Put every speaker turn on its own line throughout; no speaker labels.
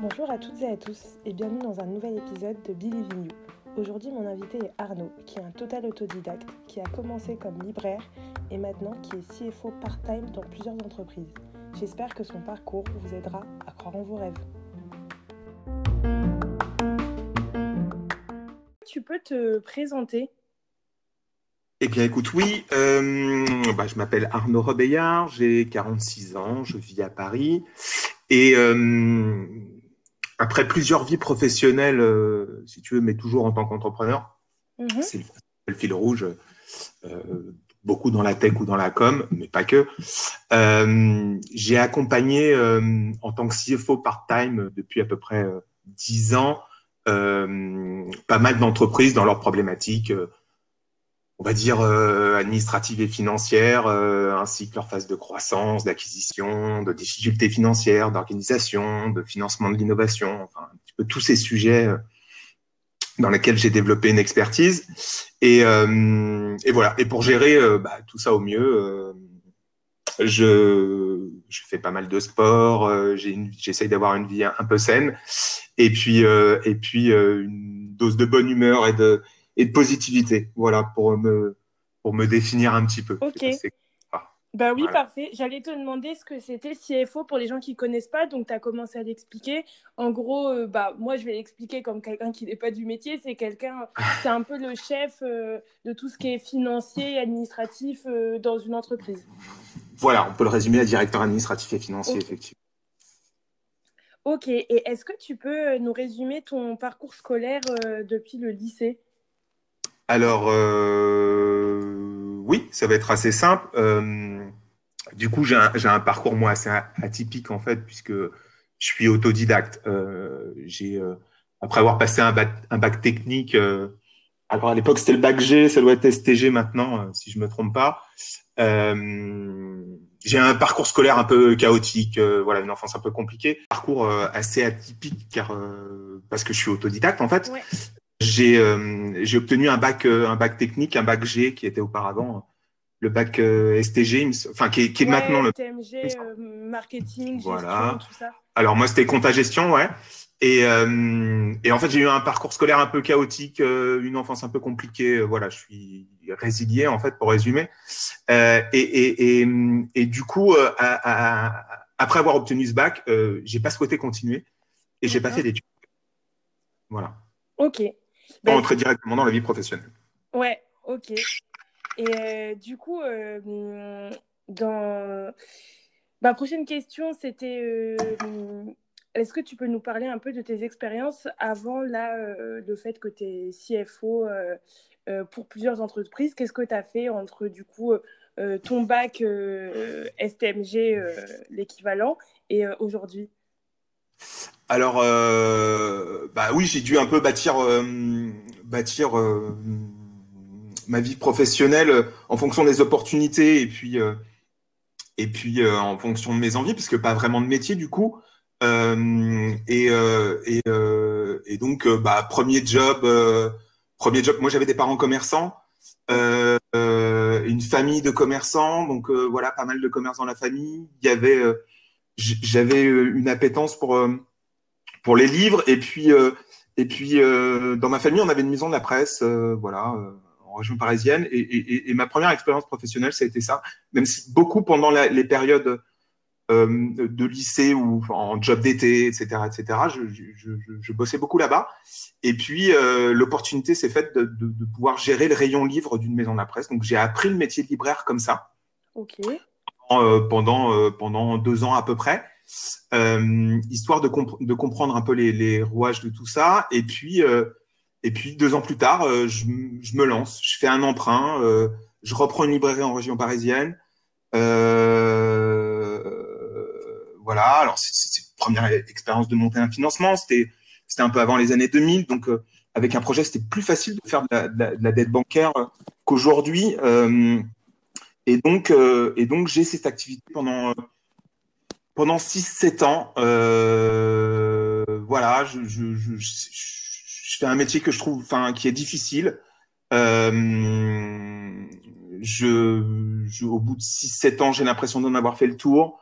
Bonjour à toutes et à tous et bienvenue dans un nouvel épisode de Believing You. Aujourd'hui, mon invité est Arnaud, qui est un total autodidacte, qui a commencé comme libraire et maintenant qui est CFO part-time dans plusieurs entreprises. J'espère que son parcours vous aidera à croire en vos rêves. Tu peux te présenter
bien, écoute, oui, euh, bah, je m'appelle Arnaud Robillard, j'ai 46 ans, je vis à Paris. Et euh, après plusieurs vies professionnelles, euh, si tu veux, mais toujours en tant qu'entrepreneur,
Mhm.
c'est le, le fil rouge, beaucoup dans la tech ou dans la com, mais pas que. J'ai accompagné en tant que CFO part-time depuis à peu près euh, 10 ans pas mal d'entreprises dans leurs problématiques, on va dire euh, administratives et financières, euh, ainsi que leur phase de croissance, d'acquisition, de difficultés financières, d'organisation, de financement de l'innovation, enfin un petit peu tous ces sujets euh, dans lesquels j'ai développé une expertise. Et, euh, voilà. Et pour gérer bah, tout ça au mieux, je, fais pas mal de sport. J'essaye d'avoir une vie un, peu saine. Et puis, et puis une dose de bonne humeur et de, et de positivité. Voilà, pour me, pour me définir un petit peu.
Ok.
C'est-
Bah oui,
Voilà.
parfait. J'allais te demander ce que c'était CFO pour les gens qui connaissent pas, donc tu as commencé à l'expliquer. En gros, euh, bah moi je vais l'expliquer comme quelqu'un qui n'est pas du métier, c'est quelqu'un, c'est un peu le chef euh, de tout ce qui est financier et administratif euh, dans une entreprise.
Voilà, on peut le résumer à directeur administratif et financier, effectivement.
Ok, et est-ce que tu peux nous résumer ton parcours scolaire depuis le lycée?
Alors, euh, oui, ça va être assez simple. Euh, du coup, j'ai un, parcours, moi, assez atypique, en fait, puisque je suis autodidacte. Euh, après avoir passé un bac, technique, alors à l'époque, c'était le bac G, ça doit être STG maintenant, si je me trompe pas. J'ai un parcours scolaire un peu chaotique, voilà, une enfance un peu compliquée. Parcours assez atypique, car parce que je suis autodidacte, en fait. J'ai euh, j'ai obtenu un bac euh, un bac technique, un bac G qui était auparavant le bac euh, STG, enfin qui est, qui est
Ouais,
maintenant le.
TMG, euh, marketing, gestion,
Voilà.
tout ça.
Alors moi c'était compta gestion, ouais. Et euh, et en fait j'ai eu un parcours scolaire un peu chaotique, une enfance un peu compliquée. voilà, je suis résilié en fait pour résumer. Et, et, et du coup à- à- après avoir obtenu ce bac, j'ai pas souhaité continuer et j'ai pas fait d'études. Voilà,
Ok. Ben,
entrer directement dans la vie professionnelle.
Ouais, ok. Et euh, du coup, euh, dans ma prochaine question, c'était euh, est-ce que tu peux nous parler un peu de tes expériences avant là, le fait que tu es CFO pour plusieurs entreprises? Qu'est-ce que tu as fait entre du coup ton bac STMG, l'équivalent, et aujourd'hui?
Alors, euh, bah oui, j'ai dû un peu bâtir, euh, bâtir euh, ma vie professionnelle en fonction des opportunités et puis, et puis en fonction de mes envies, parce que pas vraiment de métier du coup. Et, donc, bah, premier job, premier job. Moi, j'avais des parents commerçants, une famille de commerçants, donc voilà, pas mal de commerces dans la famille. Il y avait, j'avais euh, une appétence pour euh, pour les livres. Et puis, euh, et puis dans ma famille, on avait une maison de la presse, voilà, en région parisienne. Et, et- ma première expérience professionnelle, ça a été ça. Même si beaucoup pendant les périodes de lycée ou en job d'été, etc., etc., je, je, bossais beaucoup là-bas. Et puis, l'opportunité s'est faite de, de, pouvoir gérer le rayon livre d'une maison de la presse. Donc, j'ai appris le métier de libraire comme ça
Ok.
Euh, pendant, euh, pendant deux ans à peu près, euh, histoire de, de comprendre un peu les, rouages de tout ça. Et puis, et puis deux ans plus tard, je, je me lance, je fais un emprunt, je reprends une librairie en région parisienne. Voilà, alors c'est première expérience de monter un financement, c'était un peu avant les années 2000, donc avec un projet, c'était plus facile de faire de la, de la- de la dette bancaire qu'aujourd'hui. Et donc, euh, et donc j'ai cette activité pendant, euh, pendant 6-7 ans. Euh, voilà, je, je, je, je, je fais un métier que je trouve, enfin, qui est difficile. Euh, je, au bout de 6-7 ans, j'ai l'impression d'en avoir fait le tour.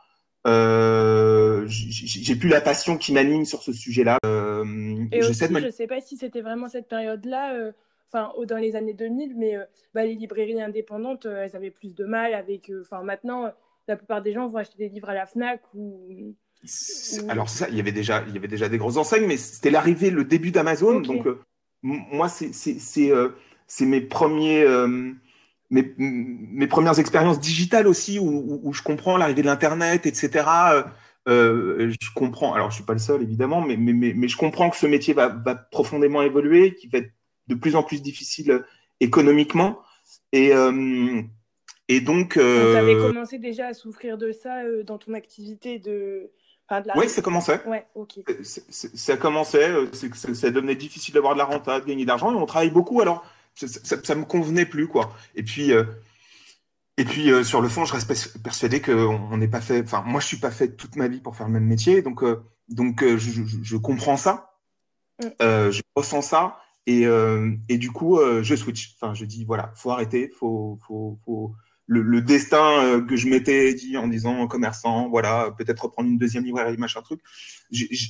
Euh, j'ai plus la passion qui m'anime sur ce sujet-là.
Euh, et je aussi, sais pas si c'était vraiment cette période-là, enfin dans les années 2000, mais bah, les librairies indépendantes, elles avaient plus de mal avec. Enfin maintenant, la plupart des gens vont acheter des livres à la Fnac ou.
Alors ça, il y avait déjà, il y avait déjà des grosses enseignes, mais c'était l'arrivée, le début d'Amazon. Donc moi, c'est mes premiers mes, mes, premières expériences digitales aussi, où, où, je comprends l'arrivée de l'Internet, etc. Euh, euh, je comprends, alors je suis pas le seul évidemment, mais, mais, mais, je comprends que ce métier va, va, profondément évoluer, qu'il va être de plus en plus difficile euh, économiquement. Et, euh, et donc.
Euh... Tu avais commencé déjà à souffrir de ça euh, dans ton activité de.
Enfin, de la... Oui, ça commençait.
Ouais, ok.
Ça commençait, ça, ça devenait difficile d'avoir de la renta, de gagner de l'argent, et on travaille beaucoup. Alors, ça, ça, me convenait plus quoi. Et puis euh, et puis euh, sur le fond, je reste persuadé qu'on n'est pas fait. Enfin, moi, je suis pas fait toute ma vie pour faire le même métier, donc euh, donc je, je, je, comprends ça, mm. je ressens ça. Et, et du coup, je switch. Enfin, je dis voilà, faut arrêter, faut, faut, faut... Le, le, destin que je m'étais dit en disant commerçant, voilà, peut-être reprendre une deuxième librairie, machin truc. Je, je,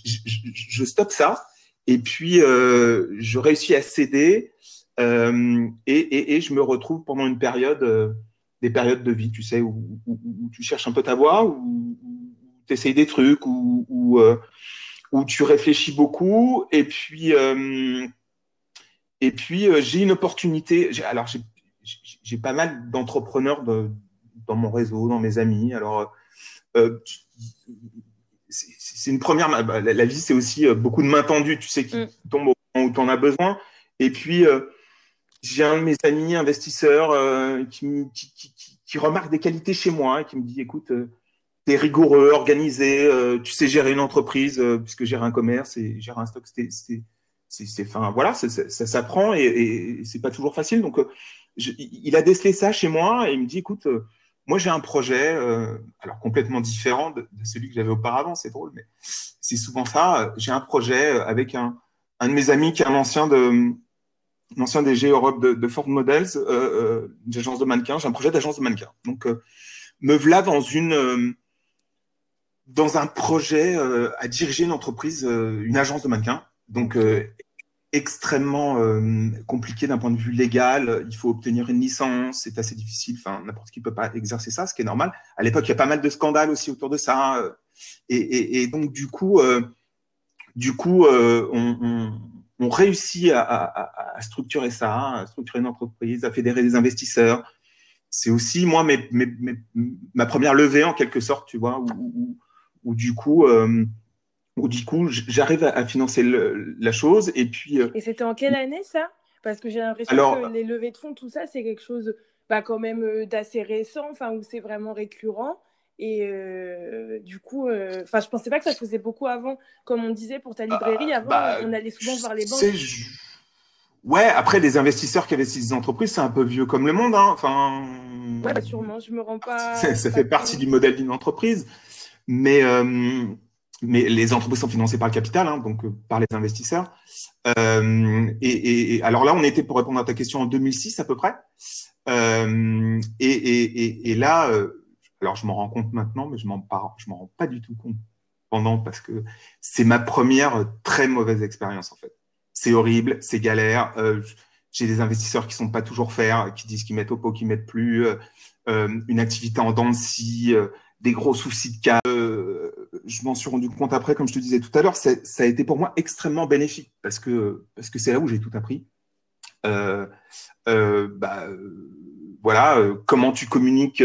je stoppe ça. Et puis, je réussis à céder. Euh, et, et, je me retrouve pendant une période, euh, des périodes de vie, tu sais, où, tu cherches un peu ta voie, où, tu essayes des trucs, où, euh, où, tu réfléchis beaucoup. Et puis, et puis j'ai une opportunité. Alors, j'ai pas mal d'entrepreneurs dans mon réseau, dans mes amis. Alors, c'est une première. Bah, la, vie, c'est aussi beaucoup de mains tendues, tu sais, qui mm. tombent au moment où tu en as besoin. Et puis, j'ai un de mes amis investisseurs euh, qui, qui, qui, qui, remarque des qualités chez moi et qui me dit écoute, euh, tu es rigoureux, organisé, euh, tu sais gérer une entreprise, euh, puisque gérer un commerce et gérer un stock, c'est, c'est, enfin, voilà, ça, s'apprend et, et c'est pas toujours facile. Donc, je, il a décelé ça chez moi et il me dit écoute, moi j'ai un projet, alors complètement différent de, celui que j'avais auparavant, c'est drôle, mais c'est souvent ça. J'ai un projet avec un, un de mes amis qui est un ancien de DG Europe de, de Ford Models, euh, euh, d'agence de mannequins. J'ai un projet d'agence de mannequins. Donc, euh, me voilà dans une euh, dans un projet euh, à diriger une entreprise, une agence de mannequins. Donc, extrêmement compliqué d'un point de vue légal. Il faut obtenir une licence, c'est assez difficile. Enfin, n'importe qui peut pas exercer ça, ce qui est normal. À l'époque, il y a pas mal de scandales aussi autour de ça. Et, et, donc, du coup, du coup, on, réussit à, structurer ça, à structurer une entreprise, à fédérer des investisseurs. C'est aussi, moi, ma première levée, en quelque sorte, tu vois, où, du coup, euh, du coup j'arrive à, financer la chose. Et puis.
Euh, et c'était en quelle année, ça? Parce que j'ai l'impression que les levées de fonds, tout ça, c'est quelque chose bah, quand même euh, d'assez récent, enfin, où c'est vraiment récurrent. Et euh, du coup, euh, enfin, je pensais pas que ça se faisait beaucoup avant. Comme on disait pour ta librairie, ah, avant, bah, on allait souvent voir les banques.
Ouais, après, les investisseurs qui investissent des entreprises, c'est un peu vieux comme le monde. Hein. Enfin,
ouais, bah, sûrement, je me rends pas.
Ça, fait partie du modèle d'une entreprise. Mais, euh, mais les entreprises sont financées par le capital, hein, donc par les investisseurs. Et, et, alors là, on était, pour répondre à ta question, en 2006 à peu près. Et, et, là, alors, je m'en rends compte maintenant, mais je m'en je m'en rends pas du tout compte pendant parce que c'est ma première très mauvaise expérience en fait. C'est horrible, c'est galère. Euh, j'ai des investisseurs qui sont pas toujours faire, qui disent qu'ils mettent au pot, qu'ils mettent plus, euh, euh, une activité en dents de scie, des gros soucis de cas. je m'en suis rendu compte après, comme je te disais tout à l'heure, ça a été pour moi extrêmement bénéfique parce que parce que c'est là où j'ai tout appris. bah, voilà, comment tu communiques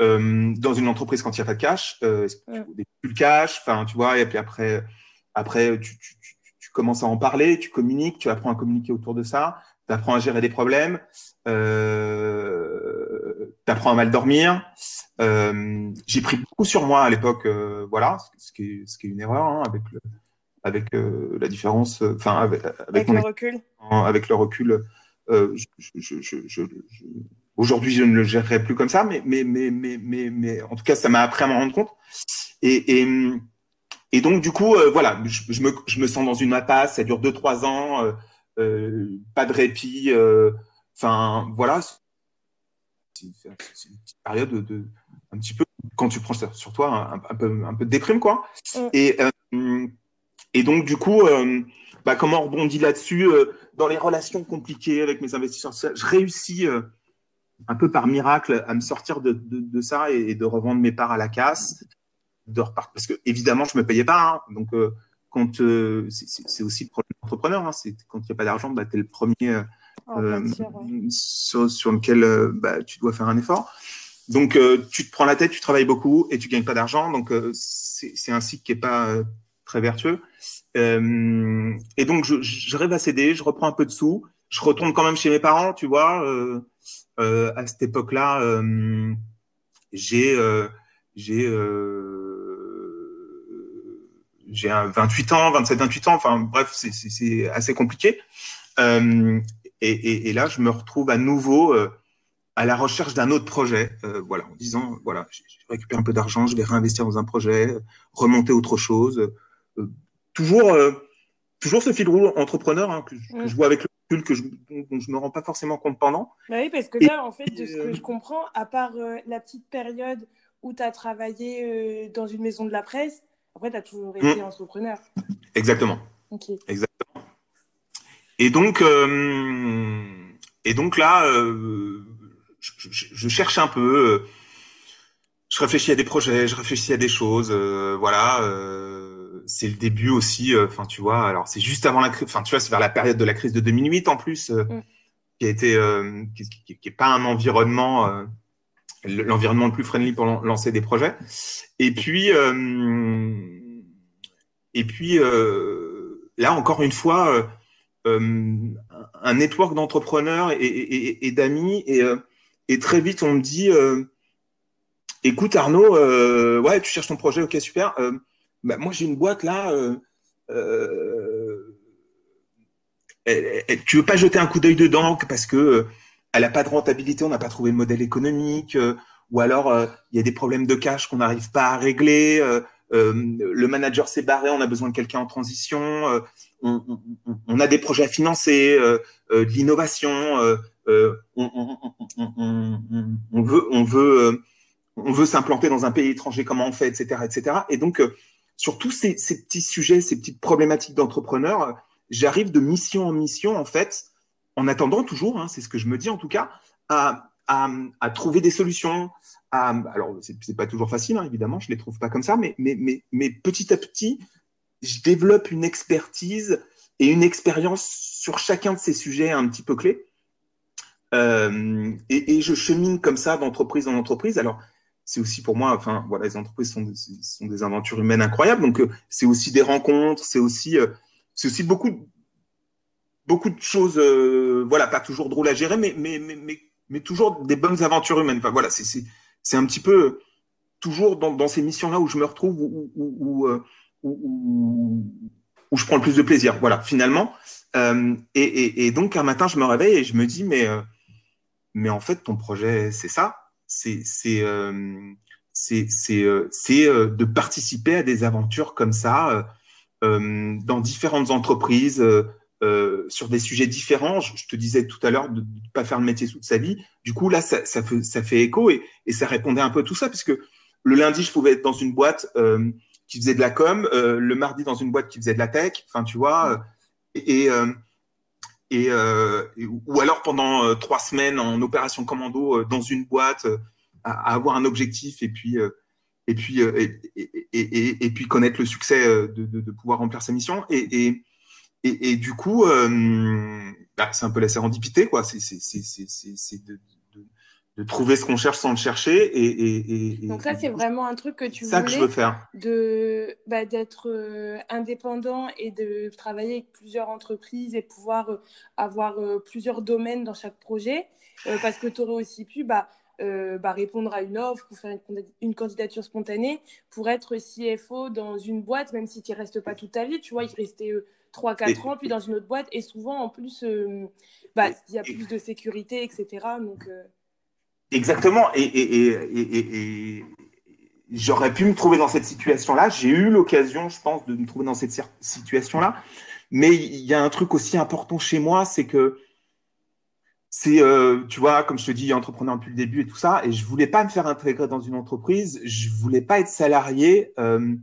euh, dans une entreprise quand il n'y a pas de cash, euh, est-ce que tu le cash, enfin, tu vois, et puis après, après tu, tu, tu, tu, commences à en parler, tu communiques, tu apprends à communiquer autour de ça, tu apprends à gérer des problèmes, euh, apprends à mal dormir. Euh, j'ai pris beaucoup sur moi à l'époque, euh, voilà, ce qui, est, ce qui est une erreur hein, avec le, avec euh, la différence, enfin avec,
avec, le recul.
Avec le recul, je, je, je, je Aujourd'hui, je ne le gérerai plus comme ça, mais, mais, mais, mais, mais, mais en tout cas, ça m'a appris à m'en rendre compte. Et, et, et, donc, du coup, voilà, je, me, je me sens dans une impasse, ça dure deux, trois ans, pas de répit. Enfin, voilà. Une petite période de, un petit peu quand tu prends sur toi un, peu un peu de déprime quoi. Mm. Et et donc du coup, bah, comment on rebondit là-dessus dans les relations compliquées avec mes investisseurs, je réussis un peu par miracle à me sortir de, de, ça et, de revendre mes parts à la casse, de repartir parce que évidemment je me payais pas, hein. donc quand c'est aussi le problème d'entrepreneur, hein. c'est quand il n'y a pas d'argent, bah, tu es le premier euh, sur, lequel euh, bah, tu dois faire un effort. Donc, euh, tu te prends la tête, tu travailles beaucoup et tu gagnes pas d'argent. Donc, c'est un cycle qui est pas très vertueux. et donc, je, je, rêve à céder, je reprends un peu de sous, je retourne quand même chez mes parents, tu vois. à cette époque-là, j'ai j'ai j'ai 28 ans, 27, 28 ans. Enfin, bref, c'est assez compliqué. Euh, et, là, je me retrouve à nouveau euh, à la recherche d'un autre projet, euh, voilà, en disant, voilà, j'ai récupéré un peu d'argent, je vais réinvestir dans un projet, remonter autre chose. Euh, toujours, toujours ce fil rouge entrepreneur hein, que, je vois avec le recul, que je, je me rends pas forcément compte pendant.
Bah oui, parce que là, en fait, de ce que je comprends, à part la petite période où tu as travaillé dans une maison de la presse, après, tu as toujours été mmh. entrepreneur.
Exactement. Exactement. Et donc, euh, et donc là, euh, je, cherche un peu. Euh, je réfléchis à des projets, je réfléchis à des choses. voilà, c'est le début aussi. Enfin, tu vois. Alors, c'est juste avant la crise. Enfin, tu vois, c'est vers la période de la crise de 2008 en plus, mm. qui a été, qui, qui, est pas un environnement l'environnement le plus friendly pour lancer des projets. Et puis, et puis là encore une fois, euh, un network d'entrepreneurs et, d'amis. Euh, et, très vite, on me dit euh, écoute, Arnaud, ouais, tu cherches ton projet, ok, super. Bah, moi, j'ai une boîte là. tu veux pas jeter un coup d'œil dedans parce que elle n'a pas de rentabilité, on n'a pas trouvé le modèle économique, ou alors il y a des problèmes de cash qu'on n'arrive pas à régler, le manager s'est barré, on a besoin de quelqu'un en transition, on, a des projets à financer, euh, euh, de l'innovation, euh, on, veut, on veut, on veut s'implanter dans un pays étranger, comment on fait, etc., etc. Et donc, sur tous ces, petits sujets, ces petites problématiques d'entrepreneurs, j'arrive de mission en mission, en fait, en attendant toujours, hein, c'est ce que je me dis en tout cas, à, trouver des solutions. À, alors, c'est pas toujours facile, hein, évidemment, je les trouve pas comme ça, mais, petit à petit, je développe une expertise et une expérience sur chacun de ces sujets un petit peu clés. Euh, et, je chemine comme ça d'entreprise en entreprise. Alors, c'est aussi pour moi, enfin, voilà, les entreprises sont, des aventures humaines incroyables. Donc, euh, c'est aussi des rencontres, c'est aussi, euh, beaucoup, beaucoup de choses, voilà, pas toujours drôles à gérer, mais, toujours des bonnes aventures humaines. Enfin, voilà, c'est un petit peu toujours dans, dans ces missions-là où je me retrouve, où, où, où, je prends le plus de plaisir. Voilà, finalement. Euh, et, donc, un matin, je me réveille et je me dis, mais, euh, mais en fait, ton projet, c'est ça. C'est euh, de participer à des aventures comme ça dans différentes entreprises. Sur des sujets différents, je, te disais tout à l'heure de ne pas faire le métier toute sa vie. Du coup, là, ça, fait, écho et, et, ça répondait un peu à tout ça, puisque le lundi, je pouvais être dans une boîte qui faisait de la com, euh, le mardi dans une boîte qui faisait de la tech, enfin tu vois, euh, et, euh, et, ou alors pendant trois semaines en opération commando dans une boîte à, avoir un objectif et puis et puis et, et, puis connaître le succès de, de, pouvoir remplir sa mission et et, du coup bah, c'est un peu la sérendipité quoi c'est c'est de, de trouver ce qu'on cherche sans le chercher. Et,
Donc ça, c'est vraiment un truc que tu
ça
voulais.
que je veux faire.
De, bah, d'être euh, indépendant et de travailler avec plusieurs entreprises et pouvoir euh, avoir euh, plusieurs domaines dans chaque projet. parce que tu aurais aussi pu bah, bah, répondre à une offre ou faire une, candidature spontanée pour être CFO dans une boîte, même si tu restes pas toute ta vie. Tu vois, il restait 3-4 ans, puis dans une autre boîte. Et souvent, en plus, bah, il y a plus de sécurité, etc. Donc...
Exactement. Et, j'aurais pu me trouver dans cette situation-là. J'ai eu l'occasion, je pense, de me trouver dans cette situation-là. Mais il y a un truc aussi important chez moi, c'est que c'est, euh, tu vois, comme je te dis, entrepreneur depuis le début et tout ça, et je voulais pas me faire intégrer dans une entreprise, je voulais pas être salarié euh,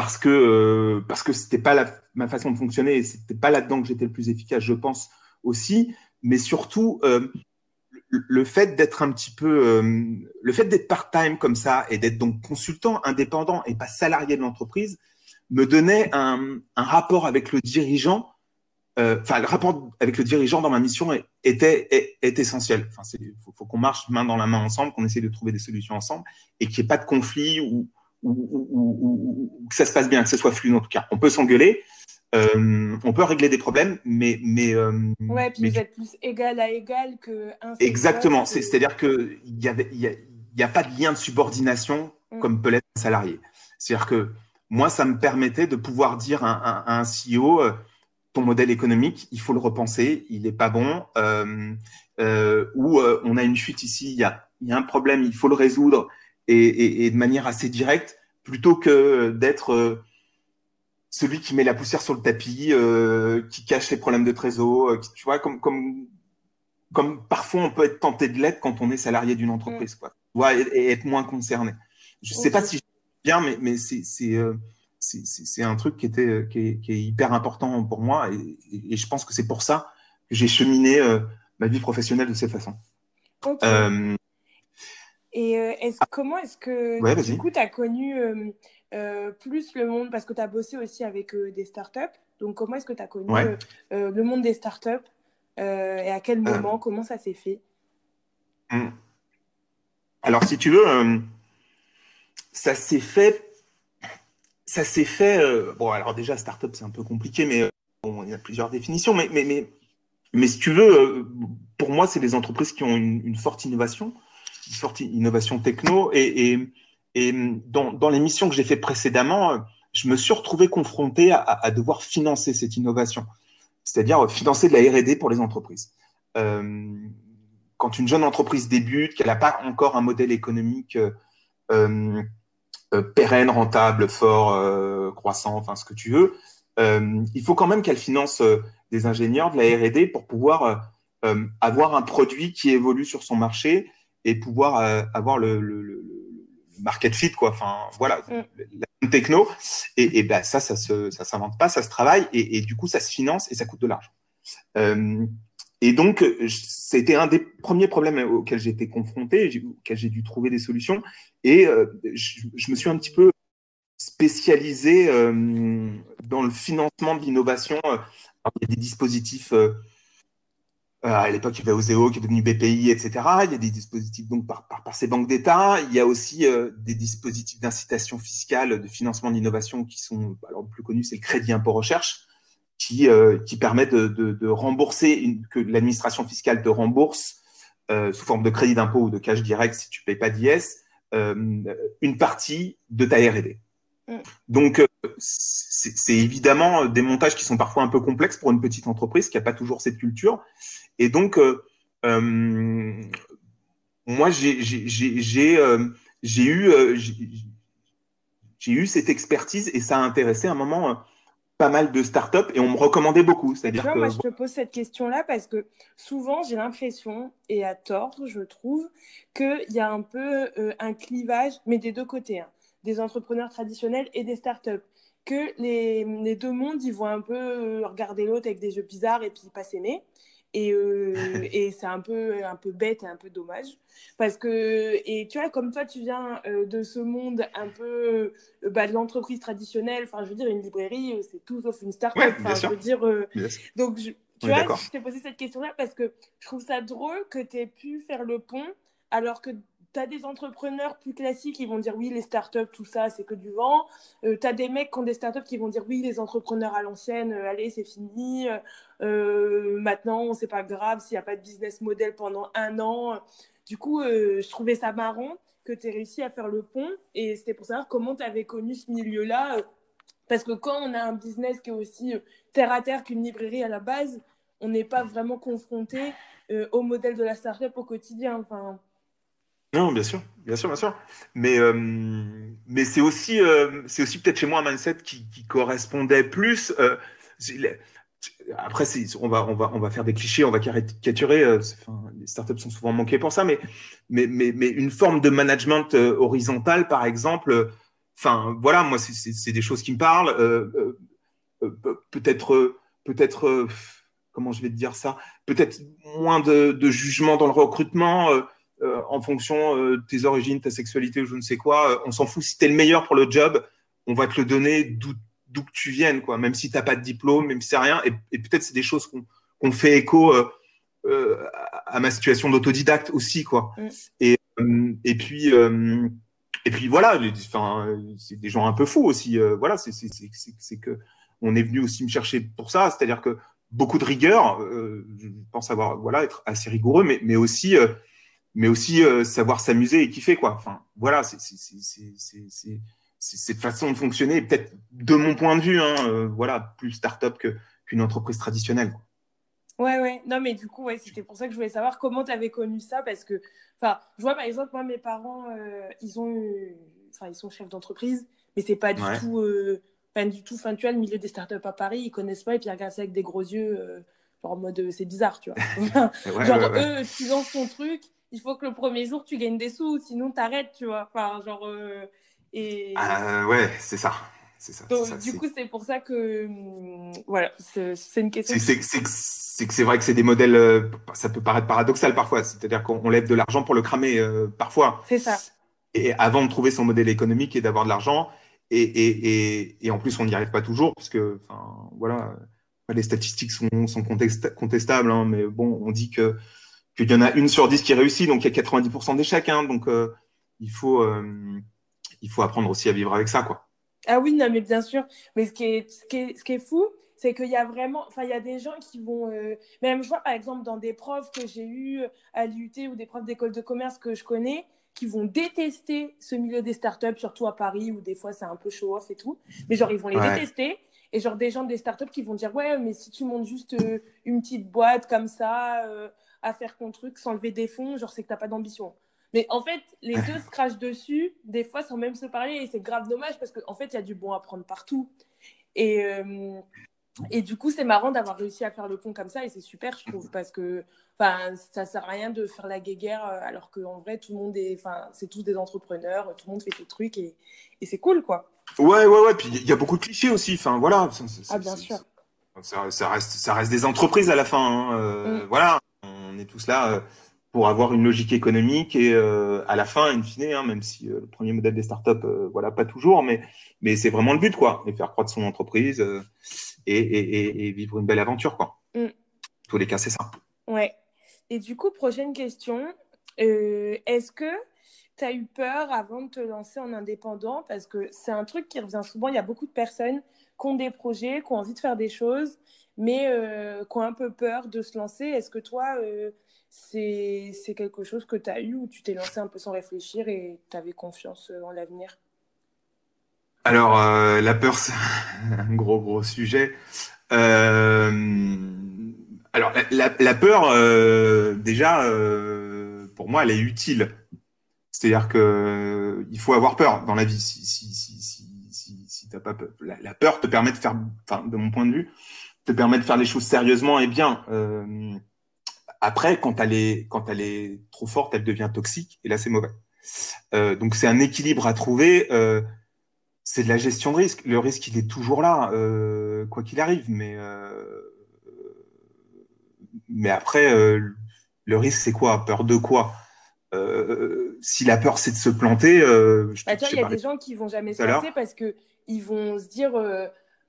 parce que euh, parce que c'était pas ma façon de fonctionner et c'était pas là-dedans que j'étais le plus efficace, je pense aussi, mais surtout le fait d'être un petit peu, le fait d'être part-time comme ça et d'être donc consultant indépendant et pas salarié de l'entreprise me donnait un, rapport avec le dirigeant euh, enfin, le rapport avec le dirigeant dans ma mission était, est, essentiel. Enfin, faut, qu'on marche main dans la main ensemble, qu'on essaie de trouver des solutions ensemble et qu'il n'y ait pas de conflit ou, ou, que ça se passe bien, que ce soit fluide en tout cas. On peut s'engueuler, euh, on peut régler des problèmes, mais. mais
euh, ouais, puis vous êtes plus égal à égal que.
Exactement. C'est-à-dire qu'il n'y a, y a, pas de lien de subordination mm. comme peut l'être un salarié. C'est-à-dire que moi, ça me permettait de pouvoir dire à, à un CEO ton modèle économique, il faut le repenser, il n'est pas bon, euh, euh, ou euh, on a une chute ici, il y a, y a, un problème, il faut le résoudre, et, et, de manière assez directe, plutôt que d'être celui qui met la poussière sur le tapis, qui cache les problèmes de trésor, qui, tu vois, comme, comme, comme parfois on peut être tenté de l'être quand on est salarié d'une entreprise, quoi, et, être moins concerné. Je ne sais pas si je bien, mais, mais c'est c'est un truc qui, était, qui est, hyper important pour moi et, je pense que c'est pour ça que j'ai cheminé euh, ma vie professionnelle de cette façon.
Euh, et euh, comment est-ce que du coup tu as connu plus le monde parce que tu as bossé aussi avec des startups donc comment est-ce que tu as connu le monde des startups et à quel moment comment ça s'est fait?
Hmm. alors si tu veux ça s'est fait ça s'est fait. Euh, bon, alors déjà, startup, c'est un peu compliqué, mais euh, bon, il y a plusieurs définitions. Mais, mais, mais, mais si tu veux, euh, pour moi, c'est des entreprises qui ont une, forte innovation, forte innovation techno. Et, et, et dans, dans les missions que j'ai fait précédemment, je me suis retrouvé confronté à, à devoir financer cette innovation, c'est-à-dire financer de la R&D pour les entreprises. Euh, quand une jeune entreprise débute, qu'elle n'a pas encore un modèle économique euh, euh, pérenne, rentable, fort, euh, croissant, enfin ce que tu veux, euh, il faut quand même qu'elle finance des ingénieurs, de la R&D pour pouvoir avoir un produit qui évolue sur son marché et pouvoir avoir le, market fit, quoi. Enfin, voilà, mm. la techno. Et, et ben, ça, ça se, ça s'invente pas, ça se travaille et, du coup, ça se finance et ça coûte de l'argent. Et donc, c'était un des premiers problèmes auxquels j'ai été confronté, auxquels j'ai dû trouver des solutions. Et euh, je, me suis un petit peu spécialisé euh, dans le financement de l'innovation. Il y a des dispositifs, euh, à l'époque, il y avait Oseo qui est devenu BPI, etc. Il y a des dispositifs donc par, par, ces banques d'État. Il y a aussi des dispositifs d'incitation fiscale de financement d'innovation qui sont, alors le plus connu, c'est le crédit impôt recherche qui, euh, permet de, rembourser, que l'administration fiscale te rembourse euh, sous forme de crédit d'impôt ou de cash direct si tu ne payes pas d'IS, euh, une partie de ta R&D. Mm. Donc, c'est évidemment des montages qui sont parfois un peu complexes pour une petite entreprise qui n'a pas toujours cette culture. Et donc, moi, j'ai eu, j'ai eu cette expertise et ça a intéressé à un moment pas mal de startups et on me recommandait beaucoup. C'est-à-dire
que... Moi, je te pose cette question-là parce que souvent, j'ai l'impression, et à tort, je trouve, qu'il y a un peu euh, un clivage, mais des deux côtés, hein, des entrepreneurs traditionnels et des startups. Que les, les, deux mondes, ils vont un peu euh, regarder l'autre avec des yeux bizarres et puis pas s'aimer. Et, euh, et c'est un peu, un peu bête et un peu dommage. Parce que, et tu vois, comme toi, tu viens euh, de ce monde un peu euh, bah, de l'entreprise traditionnelle, enfin, je veux dire, une librairie, c'est tout sauf une start-up. je veux dire, donc, tu vois, je t'ai posé cette question-là parce que je trouve ça drôle que tu aies pu faire le pont alors que tu as des entrepreneurs plus classiques qui vont dire oui, les startups, tout ça, c'est que du vent. Euh, tu as des mecs qui ont des startups qui vont dire oui, les entrepreneurs à l'ancienne, euh, allez, c'est fini. Euh, maintenant, c'est pas grave s'il n'y a pas de business model pendant un an. Du coup, je trouvais ça marrant que tu aies réussi à faire le pont et c'était pour savoir comment tu avais connu ce milieu-là. parce que quand on a un business qui est aussi terre à terre qu'une librairie à la base, on n'est pas vraiment confronté au modèle de la startup au quotidien. Enfin,
non, bien sûr, bien sûr, bien sûr. Mais, euh, mais c'est aussi, euh, aussi peut-être chez moi un mindset qui, correspondait plus. Euh, après, on va, on, va, on va faire des clichés, on va caricaturer. Les startups sont souvent manquées pour ça, mais, mais, mais, mais une forme de management horizontal, par exemple. Enfin, voilà, moi, c'est des choses qui me parlent. peut-être, peut-être, comment je vais te dire ça Peut-être moins de, jugement dans le recrutement. En fonction de tes origines, ta sexualité ou je ne sais quoi, on s'en fout. Si tu es le meilleur pour le job, on va te le donner d'où que tu viennes, quoi, même si tu n'as pas de diplôme, même si c'est rien. Et, peut-être c'est des choses qu'on fait écho euh, euh, à ma situation d'autodidacte aussi, quoi. Mm. Et, euh, et puis et puis voilà, c'est des gens un peu fous aussi. voilà, c'est que on est venu aussi me chercher pour ça, c'est-à-dire que beaucoup de rigueur. je pense avoir voilà être assez rigoureux, mais mais aussi mais aussi savoir s'amuser et kiffer quoi. Enfin voilà, c'est cette façon de fonctionner, peut-être de mon point de vue, hein, euh, voilà, plus start-up qu'une entreprise traditionnelle.
Ouais, ouais. Non, mais du coup, ouais, c'était pour ça que je voulais savoir comment tu avais connu ça. Parce que, enfin, je vois par exemple, moi, mes parents, euh, ils ont enfin, ils sont chefs d'entreprise, mais c'est pas du tout, euh, pas du tout, enfin, tu vois, le milieu des startups à Paris, ils connaissent pas et puis ils regardent ça avec des gros yeux, genre en mode, c'est bizarre, tu vois. genre, eux, tu lances ton truc, il faut que le premier jour, tu gagnes des sous, sinon t'arrêtes, tu vois. Enfin, genre,
et... Ah, ouais, c'est ça.
Ça, Donc, du coup, c'est pour ça que hum, voilà, c'est une question.
C'est que c'est vrai que c'est des modèles, euh, ça peut paraître paradoxal parfois. C'est-à-dire qu'on lève de l'argent pour le cramer euh, parfois.
C'est ça.
Et avant de trouver son modèle économique et d'avoir de l'argent, et, et, et, en plus, on n'y arrive pas toujours, parce que, voilà, les statistiques sont, sont contestables, hein, mais bon, on dit que qu'il y en a une sur dix qui réussit, donc il y a 90% d'échecs. Hein, donc, euh, il faut il faut apprendre aussi à vivre avec ça, quoi.
Ah oui, non, mais bien sûr. Mais ce qui est, ce qui est, ce qui est fou, c'est qu'il y a vraiment, enfin, il y a des gens qui vont, euh, même je vois par exemple dans des profs que j'ai eu à l'UT ou des profs d'école de commerce que je connais, qui vont détester ce milieu des startups, surtout à Paris où des fois c'est un peu show-off et tout. Mais genre, ils vont les détester. Et genre, des gens des startups qui vont dire, ouais, mais si tu montes juste euh, une petite boîte comme ça, euh, à faire ton truc sans lever des fonds, genre, c'est que t'as pas d'ambition. Mais en fait, les deux se crachent dessus, des fois sans même se parler, et c'est grave dommage parce qu'en en fait, il y a du bon à prendre partout. Et, euh, et du coup, c'est marrant d'avoir réussi à faire le pont comme ça, et c'est super, je trouve, parce que ça sert à rien de faire la guéguerre euh, alors qu'en vrai, tout le monde est, enfin, c'est tous des entrepreneurs, tout le monde fait ses trucs, et, et c'est cool, quoi.
Ouais, ouais, ouais, puis il y a beaucoup de clichés aussi, enfin, voilà.
ah, bien sûr.
Ça, ça, reste, ça reste des entreprises à la fin, hein, euh, mm. voilà. Est tous là pour avoir une logique économique et euh, à la fin, in fine, hein, même si euh, le premier modèle des startups, euh, voilà, pas toujours, mais, mais c'est vraiment le but, quoi, et faire croître son entreprise et, et, et, vivre une belle aventure, quoi. Mm. tous les cas, c'est ça.
Ouais. Et du coup, prochaine question. Est-ce que tu as eu peur avant de te lancer en indépendant? Parce que c'est un truc qui revient souvent. Il y a beaucoup de personnes qui ont des projets, qui ont envie de faire des choses, mais qui ont un peu peur de se lancer. Est-ce que toi, c'est quelque chose que tu as eu ou tu t'es lancé un peu sans réfléchir et tu avais confiance euh, en l'avenir?
Alors, euh, la peur, c'est un gros, gros sujet. Euh, alors, la, peur, déjà, pour moi, elle est utile. C'est-à-dire que il faut avoir peur dans la vie. Si, si, si, si, si pas peur. La, peur te permet de faire, de mon point de vue, te permet de faire les choses sérieusement et bien. Après, quand elle est, quand elle est trop forte, elle devient toxique, et là, c'est mauvais. Euh, donc, c'est un équilibre à trouver. Euh, c'est de la gestion de risque. Le risque, il est toujours là, euh, quoi qu'il arrive. Mais, mais après, le risque, c'est quoi? Peur de quoi? Si la peur, c'est de se planter.
Je bah, il y a des gens qui vont jamais se lancer parce qu'ils vont se dire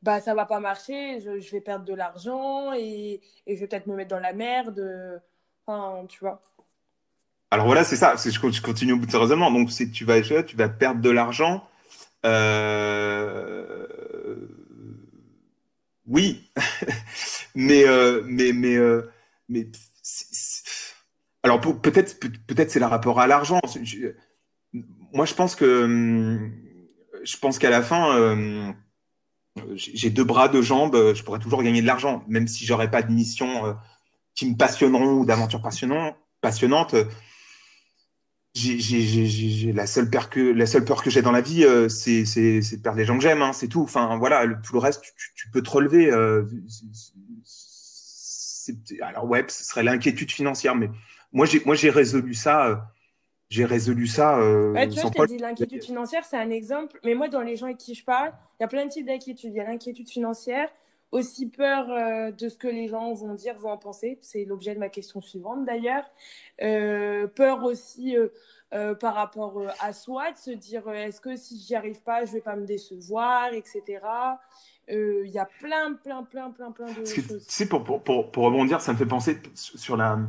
bah ça va pas marcher, je, vais perdre de l'argent et, et, je vais peut-être me mettre dans la merde. Enfin, tu vois.
Alors voilà, c'est ça. Je continue au bout de ce raisonnement. Donc, si tu vas, tu vas perdre de l'argent. Euh... Oui, mais, euh, mais, mais, euh, mais alors peut-être peut-être c'est le rapport à l'argent. Moi, je pense que je pense qu'à la fin euh, j'ai deux bras, deux jambes, euh, je pourrais toujours gagner de l'argent, même si j'aurais pas de mission euh, qui me passionneront ou d'aventures passionnantes. la seule peur que j'ai dans la vie, euh, c'est de perdre les gens que j'aime, hein, c'est tout. Enfin voilà, tout le reste, tu, peux te relever. Euh, alors ouais, ce serait l'inquiétude financière, mais moi j'ai résolu ça. J'ai résolu ça.
Euh, ouais, tu vois, je t'ai dit l'inquiétude financière, c'est un exemple. Mais moi, dans les gens avec qui je parle, il y a plein de types d'inquiétudes. Il y a l'inquiétude financière, aussi peur euh, de ce que les gens vont dire, vont en penser. C'est l'objet de ma question suivante d'ailleurs. Euh, peur aussi par rapport à soi, de se dire est-ce que si j'y arrive pas, je vais pas me décevoir, etc. Il y a plein, plein, plein, plein, plein de choses. Tu
sais, pour, pour, pour, pour, rebondir, ça me fait penser sur la,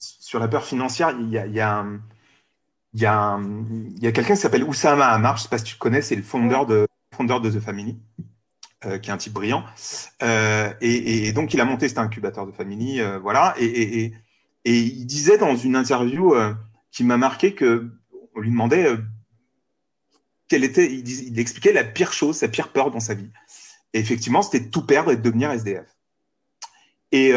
sur la peur financière. Il y a, y a, il y a, il y a quelqu'un qui s'appelle Oussama Hamar, je ne sais pas si tu connais, c'est le fondeur de, fondeur de The Family. Euh, qui est un type brillant. Euh, et, donc, il a monté cet incubateur de famille, euh, voilà. Et, et, il disait dans une interview qui m'a marqué que on lui demandait quelle était, il, il, expliquait la pire chose, sa pire peur dans sa vie. Et effectivement, c'était de tout perdre et de devenir SDF. Et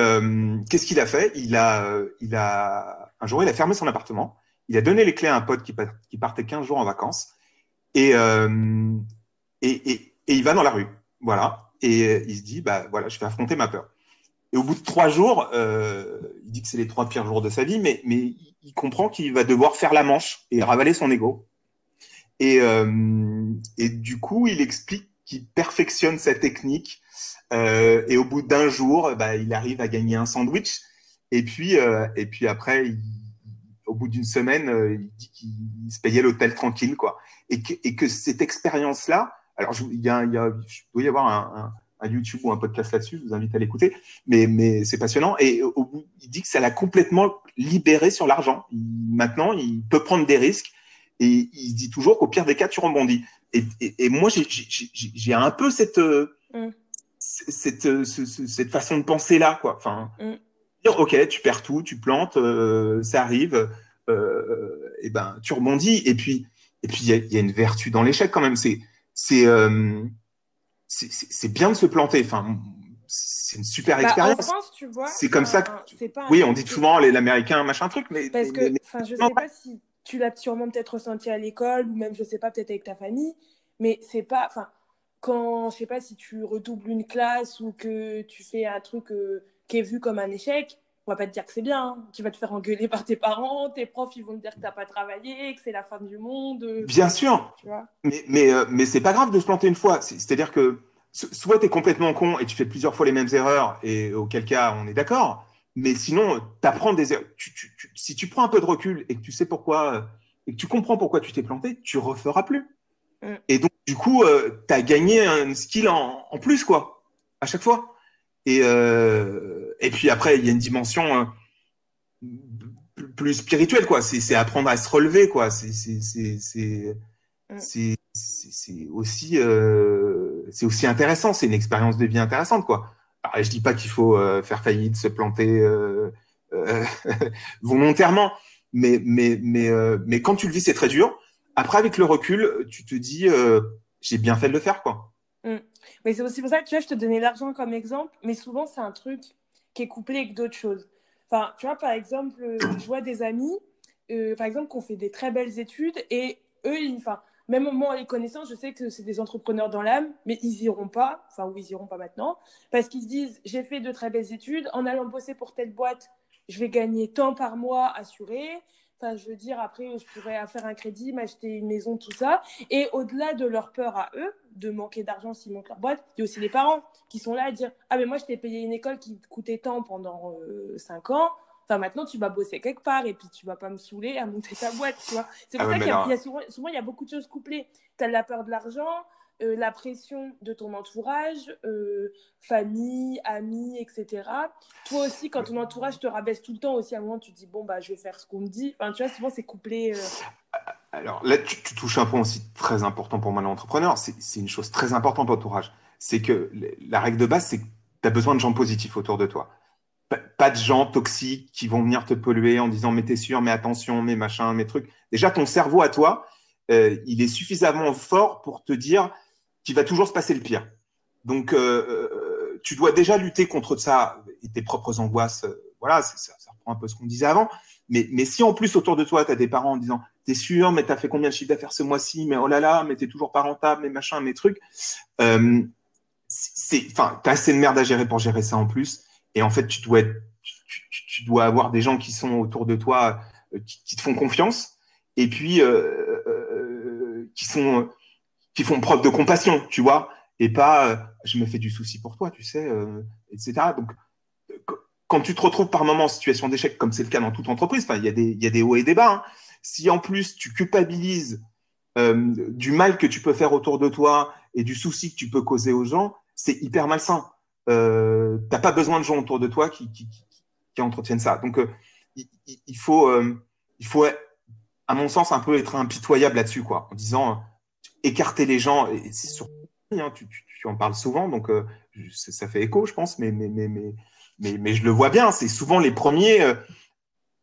qu'est-ce qu'il a fait? Il a, il a un jour, il a fermé son appartement. Il a donné les clés à un pote qui, partait 15 jours en vacances. Et, et, et, il va dans la rue. Voilà. Et euh, il se dit, bah voilà, je vais affronter ma peur. Et au bout de trois jours, euh, il dit que c'est les trois pires jours de sa vie, mais, mais il comprend qu'il va devoir faire la manche et ravaler son ego. Et, euh, et du coup, il explique qu'il perfectionne sa technique. Euh, et au bout d'un jour, bah, il arrive à gagner un sandwich. Et puis, euh, et puis après, il, au bout d'une semaine, euh, il dit qu'il se payait l'hôtel tranquille, quoi. Et que, et que cette expérience-là, alors, il, y a, y a, doit y avoir un, un, YouTube ou un podcast là-dessus, je vous invite à l'écouter, mais, mais c'est passionnant. Et au bout, il dit que ça l'a complètement libéré sur l'argent. Maintenant, il peut prendre des risques et il se dit toujours qu'au pire des cas, tu rebondis. Et, et, et moi, j'ai un peu cette, mm. cette, cette, façon de penser là, quoi. Enfin, mm. Dire, ok, tu perds tout, tu plantes, euh, ça arrive, euh, et ben, tu rebondis. Et puis, et puis, il y a, y a, une vertu dans l'échec quand même. C'est euh, c'est c'est bien de se planter. Enfin, c'est une super bah, expérience. C'est comme ça que. oui, on dit souvent l'américain, machin truc, mais.
Parce que, enfin, je sais pas si tu l'as sûrement peut-être ressenti à l'école ou même, je sais pas, peut-être avec ta famille, mais c'est pas. Enfin, quand, je sais pas, si tu redoubles une classe ou que tu fais un truc euh, qui est vu comme un échec, on va pas te dire que c'est bien. Hein. Tu vas te faire engueuler par tes parents, tes profs, ils vont te dire que tu n'as pas travaillé, que c'est la fin du monde.
Bien sûr. mais mais, euh, mais c'est pas grave de se planter une fois. C'est-à-dire que soit tu es complètement con et tu fais plusieurs fois les mêmes erreurs, et auquel cas on est d'accord. Mais sinon, apprends des erreurs. si tu prends un peu de recul et que tu sais pourquoi, et que tu comprends pourquoi tu t'es planté, tu referas plus. Mm. Et donc, du coup, euh, tu as gagné un skill en, en plus, quoi, à chaque fois. Et, euh, et puis après, il y a une dimension euh, plus spirituelle, quoi. C'est apprendre à se relever, quoi. C'est mm. aussi, euh, c'est aussi intéressant. C'est une expérience de vie intéressante, quoi. Alors, je dis pas qu'il faut euh, faire faillite, se planter volontairement, mais, mais, mais, mais quand tu le vis, c'est très dur. Après, avec le recul, tu te dis, j'ai bien fait de le faire, quoi.
Mais c'est aussi pour ça que tu vois, je te donnais l'argent comme exemple, mais souvent c'est un truc qui est couplé avec d'autres choses. Enfin, tu vois, par exemple, euh, je vois des amis, euh, par exemple, qui ont fait des très belles études et eux, ils, enfin, même moment les connaissants, je sais que c'est des entrepreneurs dans l'âme, mais ils iront pas, enfin, ou ils iront pas maintenant, parce qu'ils se disent, j'ai fait de très belles études, en allant bosser pour telle boîte, je vais gagner tant par mois assuré, Enfin, je veux dire, après, je pourrais faire un crédit, m'acheter une maison, tout ça. Et au-delà de leur peur à eux, de manquer d'argent s'ils montent leur boîte, il y a aussi les parents qui sont là à dire Ah, mais moi, je t'ai payé une école qui coûtait tant pendant 5 euh, ans. Enfin, maintenant, tu vas bosser quelque part et puis tu vas pas me saouler à monter ta boîte, tu vois. C'est pour ah ça qu'il y, a souvent, souvent, il y a beaucoup de choses couplées. Tu as la peur de l'argent, euh, la pression de ton entourage, euh, famille, amis, etc. Toi aussi, quand ton entourage te rabaisse tout le temps, aussi à un moment, tu te dis, bon, bah, je vais faire ce qu'on me dit. Tu vois, souvent, c'est couplé. Euh.
Alors là, tu, touches un point aussi très important pour moi, l'entrepreneur. C'est une chose très importante pour l'entourage. C'est que la règle de base, c'est que tu as besoin de gens positifs autour de toi. Pas de gens toxiques qui vont venir te polluer en disant mais t'es sûr, mais attention, mais machin, mais trucs. Déjà, ton cerveau à toi, il est suffisamment fort pour te dire qui va toujours se passer le pire. Donc, euh, euh, tu dois déjà lutter contre ça et tes propres angoisses. Euh, voilà, ça, reprend un peu ce qu'on disait avant. Mais, mais si en plus autour de toi, tu as des parents en disant t'es sûr, mais t'as fait combien de chiffre d'affaires ce mois-ci Mais oh là là, mais t'es toujours pas rentable, mais machin, mes trucs. Euh, c'est, enfin, t'as assez de merde à gérer pour gérer ça en plus. Et en fait, tu dois être, tu, dois avoir des gens qui sont autour de toi, qui, te font confiance, et puis qui sont, qui font preuve de compassion, tu vois, et pas, je me fais du souci pour toi, tu sais, etc. Donc quand tu te retrouves par moment en situation d'échec, comme c'est le cas dans toute entreprise, il y, a des, hauts et des bas. Hein. Si en plus tu culpabilises euh, du mal que tu peux faire autour de toi et du souci que tu peux causer aux gens, c'est hyper malsain. Euh, tu n'as pas besoin de gens autour de toi qui, qui, qui, entretiennent ça. Donc, euh, il, faut, euh, il faut, à mon sens, un peu être impitoyable là-dessus, quoi, en disant écarter les gens. Et c'est surtout, hein, tu, tu, tu, en parles souvent, donc ça fait écho, je pense, mais, mais, mais, mais mais, mais je le vois bien, c'est souvent les premiers euh,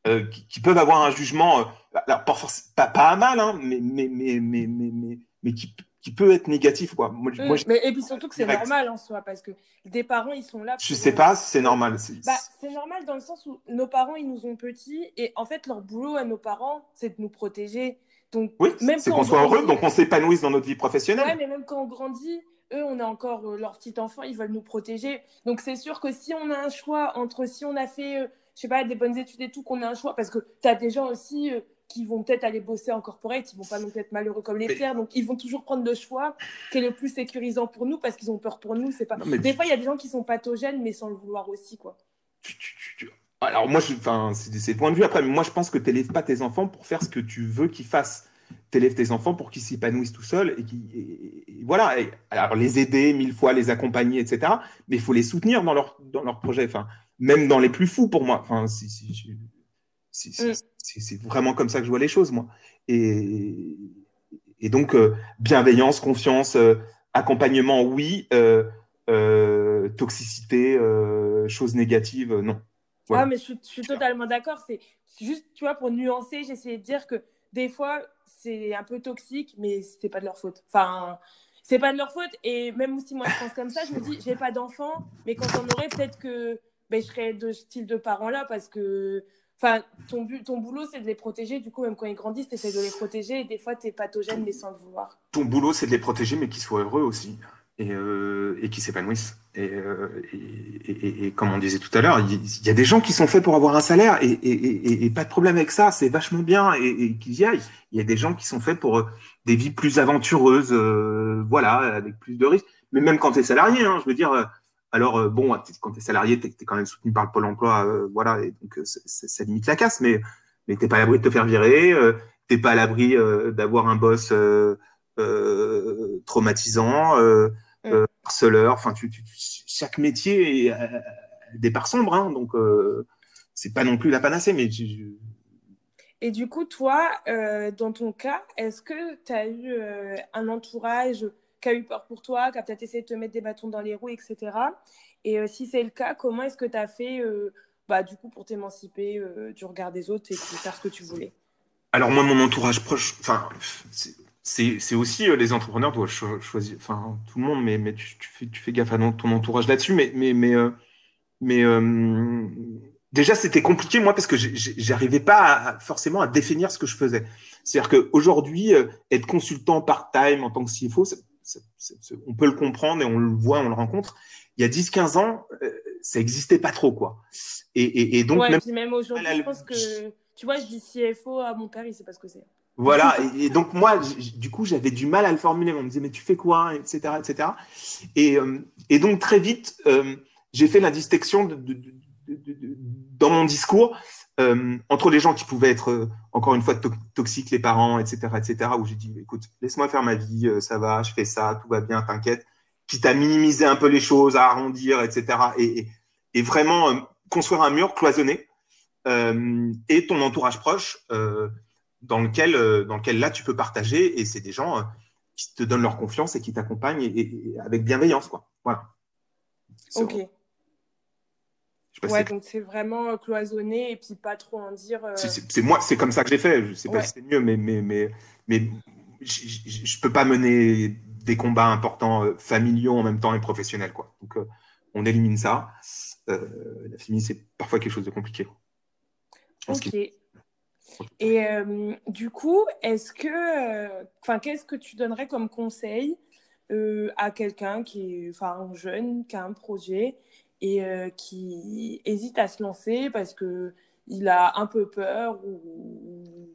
euh, qui, qui, peuvent avoir un jugement, euh, alors, pas, pas, à mal, hein, mais, mais, mais, mais, mais, mais, qui, qui peut être négatif. Quoi.
Moi, mmh, moi, mais, et puis surtout que c'est normal en soi, parce que des parents, ils sont là.
Pour... Je sais pas si c'est normal.
Bah, c'est normal dans le sens où nos parents, ils nous ont petits, et en fait, leur boulot à nos parents, c'est de nous protéger. Donc,
oui, c'est qu'on soit heureux, donc on s'épanouisse dans notre vie professionnelle.
Ouais, mais même quand on grandit, eux, on a encore euh, leur petit enfant, ils veulent nous protéger. Donc c'est sûr que si on a un choix entre si on a fait, euh, je sais pas, des bonnes études et tout, qu'on a un choix, parce que tu as des gens aussi euh, qui vont peut-être aller bosser en corporate, ils vont pas non plus être malheureux comme les pierres, donc ils vont toujours prendre le choix qui est le plus sécurisant pour nous parce qu'ils ont peur pour nous. C'est pas. des fois, il y a des gens qui sont pathogènes, mais sans le vouloir aussi, quoi.
Alors moi, enfin, c'est des points de vue. Après, moi, je pense que tu n'élèves pas tes enfants pour faire ce que tu veux qu'ils fassent. T'élèves tes enfants pour qu'ils s'épanouissent tout seuls et qui voilà. Alors les aider mille fois les accompagner etc mais il faut les soutenir dans leur dans leur projet. Enfin même dans les plus fous pour moi. Enfin mm. c'est vraiment comme ça que je vois les choses moi. Et et donc euh, bienveillance confiance euh, accompagnement oui. Euh, toxicité choses négatives non
ah mais je, je suis totalement d'accord c'est juste tu vois pour nuancer j'essayais de dire que des fois c'est un peu toxique, mais c'est pas de leur faute. Enfin, c'est pas de leur faute. Et même si moi je pense comme ça, je me dis, j'ai pas d'enfant, mais quand on aurait, peut-être que ben, je serais de ce style de parent-là parce que. Enfin, ton, ton boulot, c'est de les protéger. Du coup, même quand ils grandissent, tu essaies de les protéger. Et des fois, tu es pathogène, mais sans le vouloir.
Ton boulot, c'est de les protéger, mais qu'ils soient heureux aussi. Et, euh, et qui s'épanouissent. Euh, et, et, et, comme on disait tout à l'heure, il y, a des gens qui sont faits pour avoir un salaire et, pas de problème avec ça, c'est vachement bien et, qu'ils y aillent. Il y a des gens qui sont faits pour euh, des vies plus aventureuses, euh, voilà, avec plus de risques. Mais même quand tu es salarié, hein, je veux dire, alors bon, quand tu es salarié, tu es, quand même soutenu par le Pôle emploi, voilà, et donc ça limite la casse, mais, mais tu pas à l'abri de te faire virer, tu pas à l'abri d'avoir un boss traumatisant. Mm. Harceleur, enfin, tu, chaque métier est des parts sombres, hein, donc euh, c'est pas non plus la panacée, mais.
Et du coup, toi, euh, dans ton cas, est-ce que tu as eu euh, un entourage qui a eu peur pour toi, qui a peut-être essayé de te mettre des bâtons dans les roues, etc. Et si c'est le cas, comment est-ce que tu as fait bah, du coup, pour t'émanciper du regard des autres et faire ce que tu voulais?
Alors moi, mon entourage proche, enfin, c'est aussi les entrepreneurs doivent choisir, enfin tout le monde, mais, mais tu, fais, tu fais gaffe à ton entourage là-dessus, mais, mais, mais, mais déjà c'était compliqué moi parce que j'arrivais pas forcément à définir ce que je faisais. C'est-à-dire qu'aujourd'hui, être consultant part-time en tant que CFO, on peut le comprendre et on le voit, on le rencontre. Il y a 10-15 ans, ça n'existait pas trop quoi. Et, et, donc
même, même aujourd'hui, je pense que tu vois, je dis CFO à mon père, il sait pas ce que c'est.
Voilà, et, donc moi, du coup, j'avais du mal à le formuler. On me disait, mais tu fais quoi, etc., etc. Et, euh, et donc très vite, euh, j'ai fait la distinction dans mon discours euh, entre les gens qui pouvaient être encore une fois toxiques, les parents, etc., etc. Où j'ai dit, écoute, laisse-moi faire ma vie, ça va, je fais ça, tout va bien, t'inquiète. Quitte à minimiser un peu les choses, à arrondir, etc. Et, et vraiment construire un mur cloisonné. et ton entourage proche dans lequel, euh, dans lequel là, tu peux partager et c'est des gens euh, qui te donnent leur confiance et qui t'accompagnent et, avec bienveillance. Quoi. Voilà.
Ok. Ouais, donc c'est vraiment euh, cloisonné et puis pas trop en dire.
C'est moi, c'est comme ça que j'ai fait. Je sais pas si c'est mieux, mais mais mais mais je peux pas mener des combats importants familiaux en même temps et professionnels quoi. Donc on élimine ça. la famille c'est parfois quelque chose de compliqué.
Ok. Et du coup, est-ce que, enfin, qu'est-ce que tu donnerais comme conseil à quelqu'un qui est, enfin, jeune, qui a un projet et qui hésite à se lancer parce que il a un peu peur ou,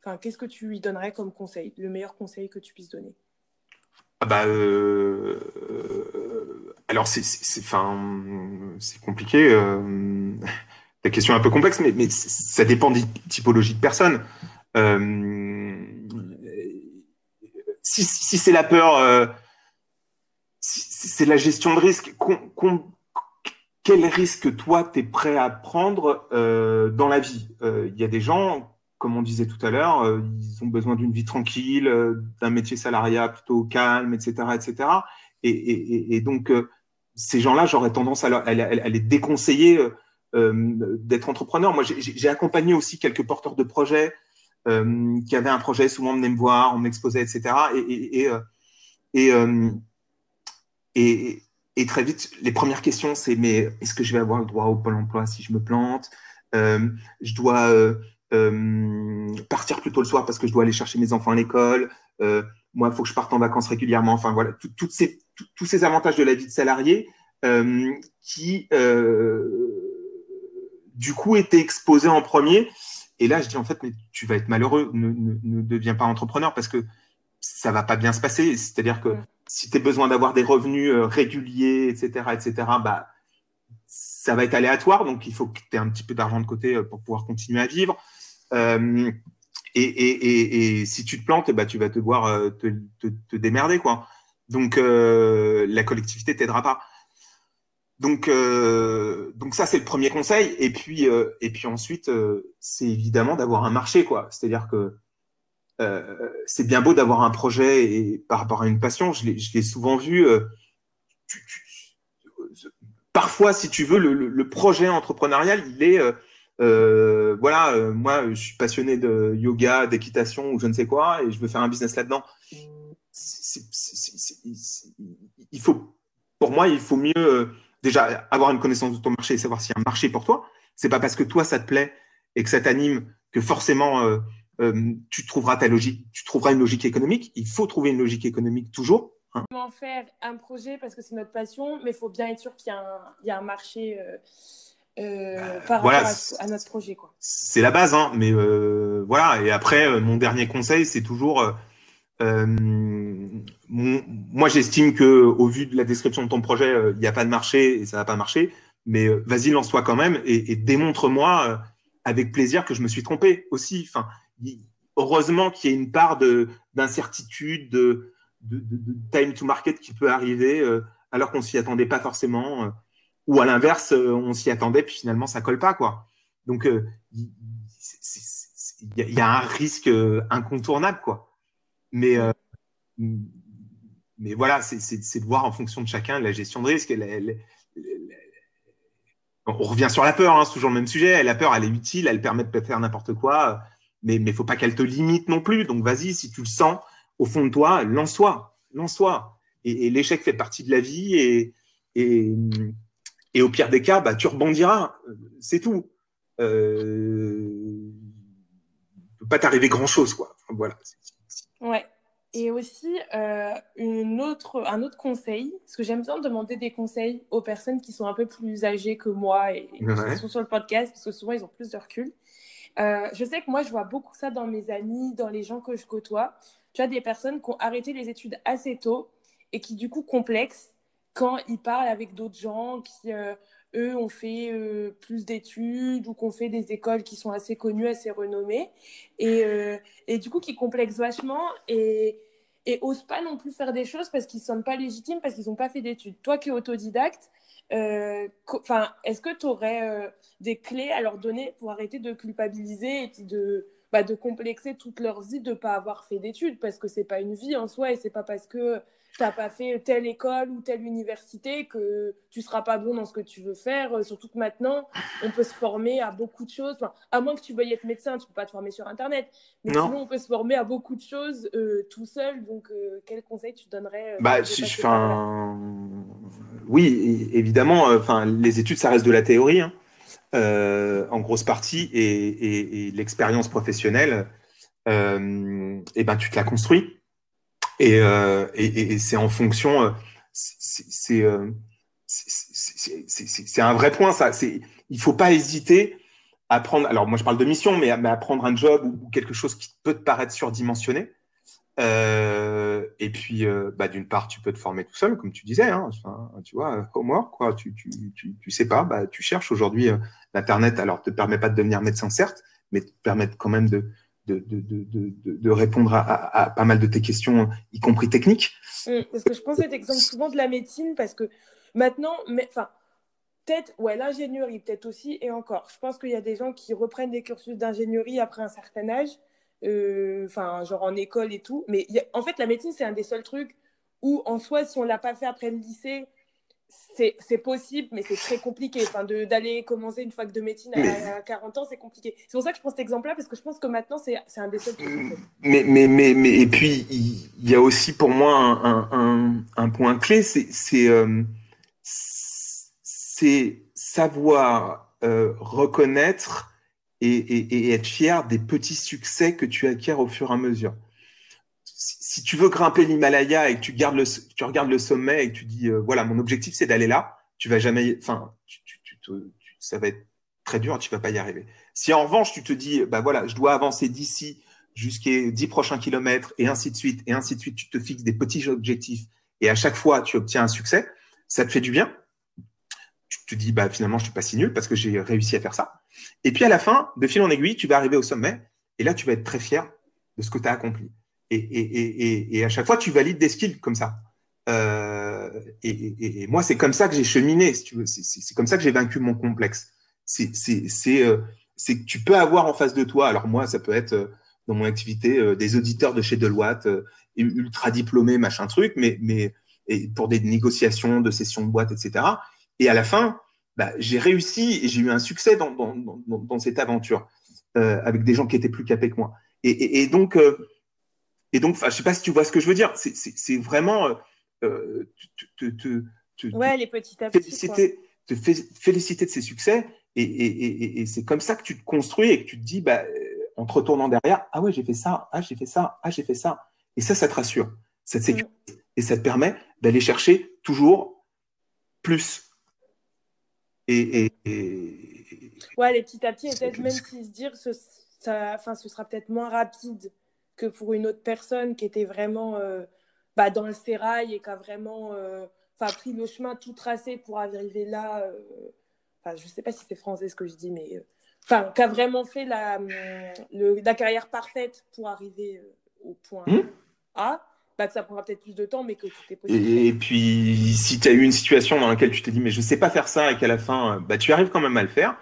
enfin, qu'est-ce que tu lui donnerais comme conseil, le meilleur conseil que tu puisses donner?
Ah bah, euh, alors c'est c'est compliqué. La question est un peu complexe, mais, ça dépend des typologies de personnes. Euh, si, c'est la peur, euh, si c'est la gestion de risque, quel risque toi tu es prêt à prendre euh, dans la vie? Il y a des gens comme on disait tout à l'heure, ils ont besoin d'une vie tranquille, d'un métier salariat plutôt calme, etc., etc. Et, donc ces gens-là, j'aurais tendance à, les déconseiller d'être entrepreneurs. Moi, j'ai accompagné aussi quelques porteurs de projets qui avaient un projet, souvent venaient me voir, on m'exposait, etc. Et, et, et, très vite, les premières questions, c'est mais est-ce que je vais avoir le droit au pôle emploi si je me plante? Je dois euh, partir plus tôt le soir parce que je dois aller chercher mes enfants à l'école. Euh, moi, il faut que je parte en vacances régulièrement. Enfin, voilà, ces, tous ces avantages de la vie de salarié euh, qui, du coup, étaient exposés en premier. Et là, je dis en fait, mais tu vas être malheureux, ne, ne, deviens pas entrepreneur parce que ça va pas bien se passer. C'est-à-dire que si tu as besoin d'avoir des revenus réguliers, etc., etc., bah, ça va être aléatoire. Donc, il faut que tu aies un petit peu d'argent de côté pour pouvoir continuer à vivre. Euh, et, si tu te plantes, bah, tu vas te euh, te, démerder. Quoi. Donc, euh, la collectivité t'aidera pas. Donc, donc ça, c'est le premier conseil. Et puis, et puis ensuite, c'est évidemment d'avoir un marché. quoi. C'est-à-dire que c'est bien beau d'avoir un projet et par rapport à une passion. Je l'ai souvent vu. parfois, si tu veux, le, projet entrepreneurial, il est euh, voilà, euh, moi, je suis passionné de yoga, d'équitation ou je ne sais quoi, et je veux faire un business là-dedans. Il faut, pour moi, il faut mieux euh, déjà avoir une connaissance de ton marché et savoir s'il y a un marché pour toi. C'est pas parce que toi ça te plaît et que ça t'anime que forcément tu trouveras ta logique, tu trouveras une logique économique. Il faut trouver une logique économique toujours.
Hein. Comment faire un projet parce que c'est notre passion, mais il faut bien être sûr qu'il y, a un marché. Euh, bah, par rapport à, notre projet.
C'est la base, hein, mais euh, voilà. Et après, euh, mon dernier conseil, c'est toujours. Moi, j'estime que au vu de la description de ton projet, il n'y a pas de marché et ça va pas marcher. Mais vas-y, lance-toi quand même et, démontre-moi avec plaisir que je me suis trompé aussi. Enfin, heureusement qu'il y a une part d'incertitude, de, time to market qui peut arriver alors qu'on s'y attendait pas forcément ou à l'inverse, euh, on s'y attendait, puis finalement, ça colle pas, quoi. Donc, euh, il y, a un risque euh, incontournable, quoi. Mais, mais voilà, c'est de voir en fonction de chacun la gestion de risque. on revient sur la peur, hein, c'est toujours le même sujet. La peur, elle est utile, elle permet de faire n'importe quoi, mais il ne faut pas qu'elle te limite non plus. Donc, vas-y, si tu le sens au fond de toi, lance-toi, lance-toi. Et, l'échec fait partie de la vie et, au pire des cas, bah, tu rebondiras. C'est tout. Euh... peut pas t'arriver grand-chose, quoi. voilà.
Ouais. Et aussi, euh, une autre, un autre conseil, parce que j'aime bien demander des conseils aux personnes qui sont un peu plus âgées que moi et, qui sont sur le podcast, parce que souvent, ils ont plus de recul. Euh, je sais que moi, je vois beaucoup ça dans mes amis, dans les gens que je côtoie. Tu as des personnes qui ont arrêté les études assez tôt et qui, du coup, complexent quand ils parlent avec d'autres gens qui, euh, eux, ont fait euh, plus d'études ou qui ont fait des écoles qui sont assez connues, assez renommées, et, euh, et du coup qui complexent vachement et, et osent pas non plus faire des choses parce qu'ils ne sont pas légitimes, parce qu'ils n'ont pas fait d'études. Toi qui es autodidacte, enfin, est-ce que tu aurais des clés à leur donner pour arrêter de culpabiliser et de, bah, de complexer toute leur vie de ne pas avoir fait d'études? Parce que c'est pas une vie en soi et c'est pas parce que tu n'as pas fait telle école ou telle université que tu ne seras pas bon dans ce que tu veux faire. Euh, surtout que maintenant, on peut se former à beaucoup de choses. à moins que tu veuilles être médecin, tu ne peux pas te former sur Internet. Mais sinon, on peut se former à beaucoup de choses euh, tout seul. Donc, euh, quel conseil tu donnerais
bah, si je fais un... Oui, évidemment, enfin, les études, ça reste de la théorie. Hein. en grosse partie, et, l'expérience professionnelle, et ben, tu te la construis. Et, c'est en fonction, c'est c'est un vrai point, ça. Il faut pas hésiter à prendre. Alors, moi, je parle de mission, mais à, prendre un job ou, quelque chose qui peut te paraître surdimensionné. Euh, et puis, euh, bah, d'une part, tu peux te former tout seul, comme tu disais. Hein, tu vois, homework, quoi. Tu, tu, tu, sais pas. Bah, tu cherches aujourd'hui euh, l'internet. Alors, te permet pas de devenir médecin, certes, mais te permet quand même de de, de, de, de, répondre à, pas mal de tes questions, y compris techniques.
Mmh, parce que je pense cet exemple souvent de la médecine, parce que Maintenant, enfin, peut-être, ouais, l'ingénierie, peut-être aussi, et encore. Je pense qu'il y a des gens qui reprennent des cursus d'ingénierie après un certain âge, euh, enfin, genre en école et tout. Mais en fait, la médecine, c'est un des seuls trucs où, en soi, si on l'a pas fait après le lycée, c'est possible, mais c'est très compliqué. Enfin, d'aller commencer une fac de médecine à, 40 ans, c'est compliqué. C'est pour ça que je prends cet exemple-là, parce que je pense que maintenant, c'est un des seuls trucs.
Mais, mais, mais, mais, et puis, il y, a aussi pour moi un, un, un point clé, c'est. Euh, savoir euh, reconnaître et, être fier des petits succès que tu acquiers au fur et à mesure. Si, tu veux grimper l'Himalaya et que tu, gardes le, tu regardes le sommet et que tu dis euh, voilà mon objectif c'est d'aller là, tu vas jamais, enfin ça va être très dur, tu vas pas y arriver. Si en revanche tu te dis bah voilà je dois avancer d'ici jusqu'à 10 prochains kilomètres et ainsi de suite et ainsi de suite, tu te fixes des petits objectifs et à chaque fois tu obtiens un succès, ça te fait du bien. Tu te dis, bah, finalement, je suis pas si nul parce que j'ai réussi à faire ça. Et puis à la fin, de fil en aiguille, tu vas arriver au sommet et là, tu vas être très fier de ce que tu as accompli. Et, à chaque fois, tu valides des skills comme ça. Euh, et, moi, c'est comme ça que j'ai cheminé. C'est comme ça que j'ai vaincu mon complexe. Euh, c'est que tu peux avoir en face de toi, alors moi, ça peut être euh, dans mon activité des auditeurs de chez Deloitte, ultra diplômés, machin truc, mais, pour des négociations de sessions de boîte, etc. Et à la fin, bah, j'ai réussi et j'ai eu un succès dans, cette aventure avec des gens qui étaient plus capés que moi. Et, donc, et donc, je sais pas si tu vois ce que je veux dire. C'est vraiment
euh, te, te, te, ouais, les petits à féliciter,
te féliciter de ces succès. Et, et c'est comme ça que tu te construis et que tu te dis, bah, en te retournant derrière, ah ouais, j'ai fait ça, ah j'ai fait ça, ah j'ai fait ça. Et ça, ça te rassure, ça te sécurise. Et ça te permet d'aller chercher toujours plus. Et,
Ouais, les petits à petits, peut-être même si se dire, ce, ça, enfin, ce sera peut-être moins rapide que pour une autre personne qui était vraiment euh, bah, dans le sérail et qui a vraiment euh, pris le chemin tout tracé pour arriver là. Euh, enfin, je ne sais pas si c'est français ce que je dis, mais enfin, qui a vraiment fait la, la carrière parfaite pour arriver au point hmm A que ça prendra peut-être plus de temps, mais que tout est possible.
Et, puis, si tu as eu une situation dans laquelle tu t'es dit, mais je ne sais pas faire ça, et qu'à la fin, bah, tu arrives quand même à le faire,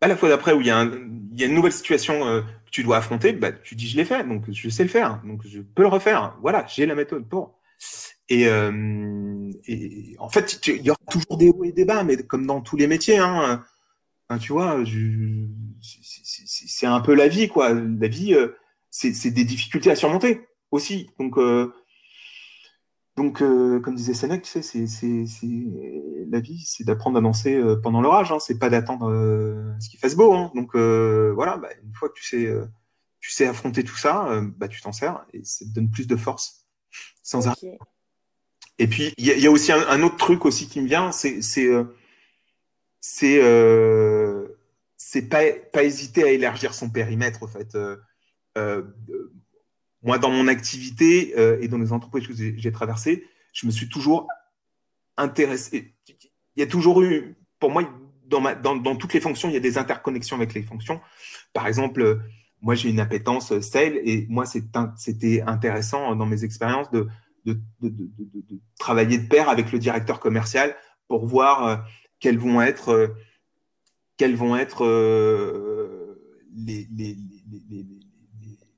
à la fois d'après où il y, a il y, a une nouvelle situation euh, tu dois affronter, bah, tu dis, je l'ai fait, donc je sais le faire, donc je peux le refaire. Voilà, j'ai la méthode pour. Et, euh, en fait, il y aura toujours des hauts et des bas, mais comme dans tous les métiers, hein, hein tu vois, c'est un peu la vie, quoi. La vie, euh, c'est des difficultés à surmonter aussi. Donc, donc, euh, comme disait Sénèque, tu sais, c'est, la vie, c'est d'apprendre à danser euh, pendant l'orage, hein, c'est pas d'attendre euh, ce qu'il fasse beau. Hein. Donc voilà, bah, une fois que tu sais, tu sais affronter tout ça, bah, tu t'en sers et ça te donne plus de force sans arrêt. Et puis, il y, a aussi un, autre truc aussi qui me vient, c'est c'est c'est pas, pas hésiter à élargir son périmètre, en fait moi, dans mon activité euh, et dans les entreprises que j'ai traversées, je me suis toujours intéressé. Il y a toujours eu, pour moi, dans, toutes les fonctions, il y a des interconnexions avec les fonctions. Par exemple, moi, j'ai une appétence sale et moi, c'était intéressant dans mes expériences de, travailler de pair avec le directeur commercial pour voir euh, quels vont être, euh, vont être les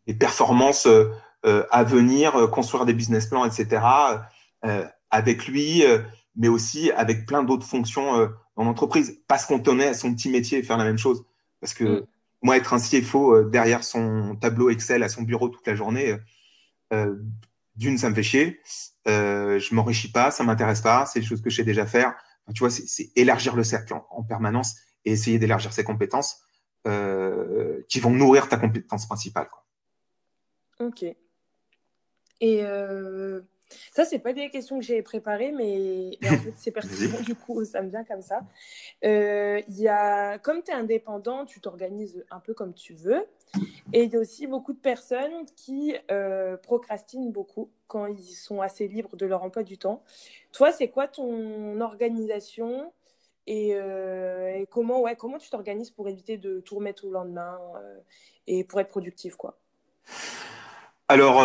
performances euh, euh, à venir, euh, construire des business plans, etc. avec lui, mais aussi avec plein d'autres fonctions dans l'entreprise, parce qu'on tenait à son petit métier et faire la même chose. Parce que mm. moi, être un CFO derrière son tableau Excel à son bureau toute la journée, d'une, ça me fait chier. Euh, je m'enrichis pas, ça m'intéresse pas. C'est des choses que je sais déjà faire. tu vois, c'est élargir le cercle en, permanence et essayer d'élargir ses compétences qui vont nourrir ta compétence principale. Quoi.
Ok. Et ça, c'est pas des questions que j'ai préparées, mais, en fait, c'est pertinent, du coup, ça me vient comme ça. Euh, y a, comme tu es indépendant, tu t'organises un peu comme tu veux. Et il y a aussi beaucoup de personnes qui euh, procrastinent beaucoup quand ils sont assez libres de leur emploi du temps. Toi, c'est quoi ton organisation et, euh, comment, ouais, comment tu t'organises pour éviter de tout remettre au lendemain euh, et pour être productif quoi?
Alors,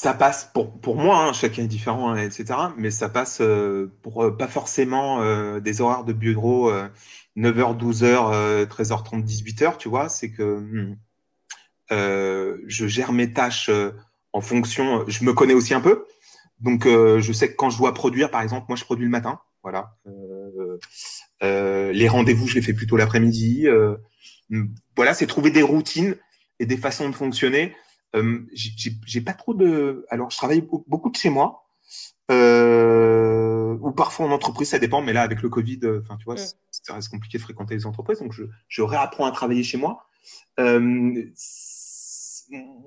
ça passe pour, pour moi, hein, chacun est différent, hein, etc. Mais ça passe euh, pour euh, pas forcément euh, des horaires de bureau 9h, 12h, 13h30, 18h, tu vois. C'est que hmm, je gère mes tâches en fonction. Je me connais aussi un peu. Donc, je sais que quand je dois produire, par exemple, moi, je produis le matin. Voilà. les rendez-vous, je les fais plutôt l'après-midi. Hmm, voilà, c'est trouver des routines et des façons de fonctionner euh, j'ai pas trop de. Alors, je travaille beaucoup de chez moi. Euh, ou parfois en entreprise, ça dépend, mais là, avec le Covid, euh, enfin, tu vois, mm. ça reste compliqué de fréquenter les entreprises, donc je, je réapprends à travailler chez moi. Euh,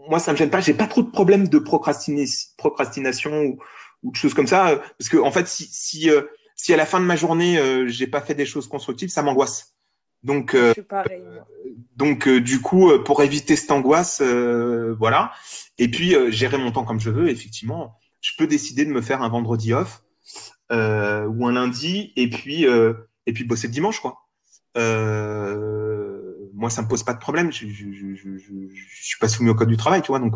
moi, ça me gêne pas, j'ai pas trop de problèmes de procrastination ou, ou, de choses comme ça, parce que en fait, si, si, si à la fin de ma journée, j'ai pas fait des choses constructives, ça m'angoisse. Donc, euh, donc euh, du coup, euh, pour éviter cette angoisse, voilà. Et puis gérer mon temps comme je veux. Effectivement, je peux décider de me faire un vendredi off ou un lundi, et puis et puis bosser le dimanche, quoi. moi, ça me pose pas de problème. Je, je, je, je, suis pas soumis au code du travail, tu vois. Donc,